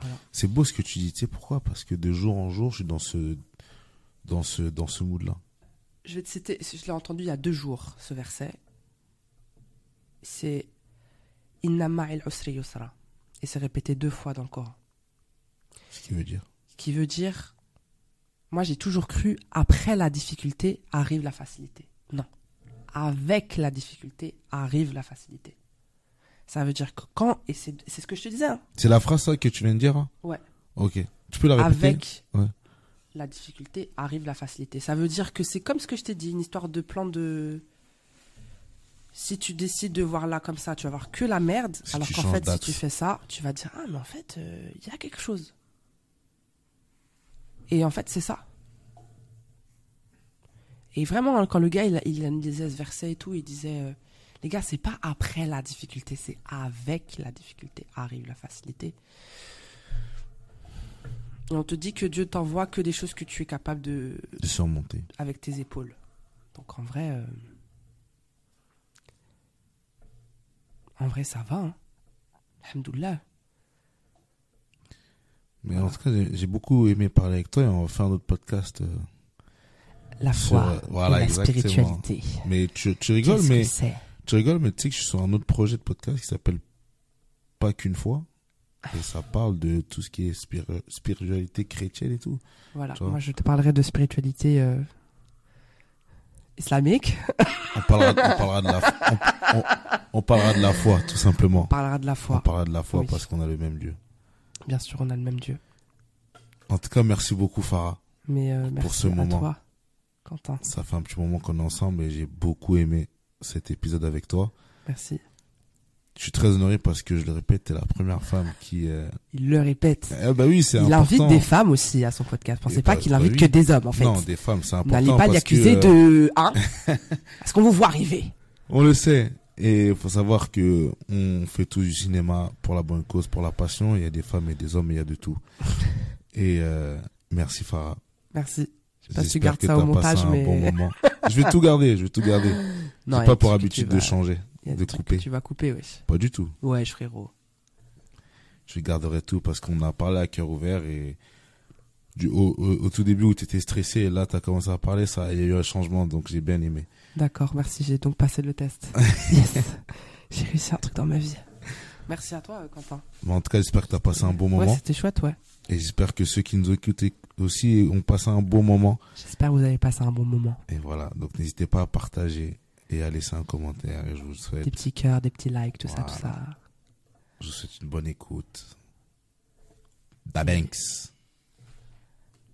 Voilà. C'est beau ce que tu dis, tu sais pourquoi? Parce que de jour en jour, je suis dans ce, dans ce, dans ce mood-là. Je vais te citer, je l'ai entendu il y a deux jours, ce verset. C'est Inna ma'il usri yusra. Et c'est répété deux fois dans le Coran. Ce qui veut dire. Ce qui veut dire, moi j'ai toujours cru, après la difficulté arrive la facilité. Non. Avec la difficulté arrive la facilité. Ça veut dire que quand, et c'est c'est ce que je te disais, hein, C'est la phrase ça, que tu viens de dire hein Ouais. Ok. Tu peux la répéter avec Ouais. la difficulté arrive la facilité. Ça veut dire que c'est comme ce que je t'ai dit, une histoire de plan de. Si tu décides de voir là comme ça, tu vas voir que la merde. Si alors qu'en fait, si tu fais ça, tu vas dire Ah, mais en fait, euh, il y a quelque chose. Et en fait, c'est ça. Et vraiment, hein, quand le gars, il, il analysait ce verset et tout, il disait euh, Les gars, c'est pas après la difficulté, c'est avec la difficulté arrive la facilité. Et on te dit que Dieu t'envoie que des choses que tu es capable de. De surmonter. avec tes épaules. Donc en vrai. euh, En vrai, ça va. Hein. Alhamdoulilah. Mais en tout cas, j'ai beaucoup aimé parler avec toi et on va faire un autre podcast. euh. La Sur, foi euh, voilà, et la exactement. spiritualité. Mais tu, tu rigoles, mais tu rigoles, mais tu sais que je suis sur un autre projet de podcast qui s'appelle Pas qu'une fois. Et ça parle de tout ce qui est spir- spiritualité chrétienne et tout. Voilà, moi je te parlerai de spiritualité euh, islamique. On parlera, on parlera de la, on, on- on parlera de la foi, tout simplement. On parlera de la On foi. parlera de la foi Oui. parce qu'on a le même Dieu. Bien sûr, on a le même Dieu. En tout cas, merci beaucoup, Farah. Mais euh, merci ce à moment. toi, Quentin. Ça fait un petit moment qu'on est ensemble et j'ai beaucoup aimé cet épisode avec toi. Merci. Je suis très honoré parce que, je le répète, t'es la première femme qui... euh, Il le répète. Eh bah oui, c'est Il important. invite des femmes aussi à son podcast. Pensez Et pas pas- qu'il pas invite que des hommes en fait. Non, des femmes, c'est important. N'allez pas l'y parce que, accuser euh, de. Hein Parce qu'on vous voit arriver? On le sait. Et il faut savoir que on fait tout du cinéma pour la bonne cause, pour la passion. Il y a des femmes et des hommes, il y a de tout. Et euh, merci Farah. Merci. Je sais pas si tu gardes ça au montage, mais. bon moment. Je vais tout garder, je vais tout garder. Non, J'ai pas pour habitude tu de changer, de couper. Tu vas couper, wesh. pas du tout. Ouais, frérot. Je garderai tout parce qu'on a parlé à cœur ouvert et du, au, au, au tout début où tu étais stressé et là tu as commencé à parler, ça, il y a eu un changement donc j'ai bien aimé. D'accord, merci. J'ai donc passé le test. yes. J'ai réussi un truc dans ma vie. Merci à toi, euh, Quentin. En tout cas, j'espère que tu as passé un bon Ouais, moment c'était chouette, ouais. et j'espère que ceux qui nous écoutent aussi ont passé un bon moment. J'espère que vous avez passé un bon moment. Et voilà, donc n'hésitez pas à partager et à laisser un commentaire. Et je vous souhaite, Des petits cœurs, des petits likes, tout ça, tout ça. je vous souhaite une bonne écoute. Da Banks.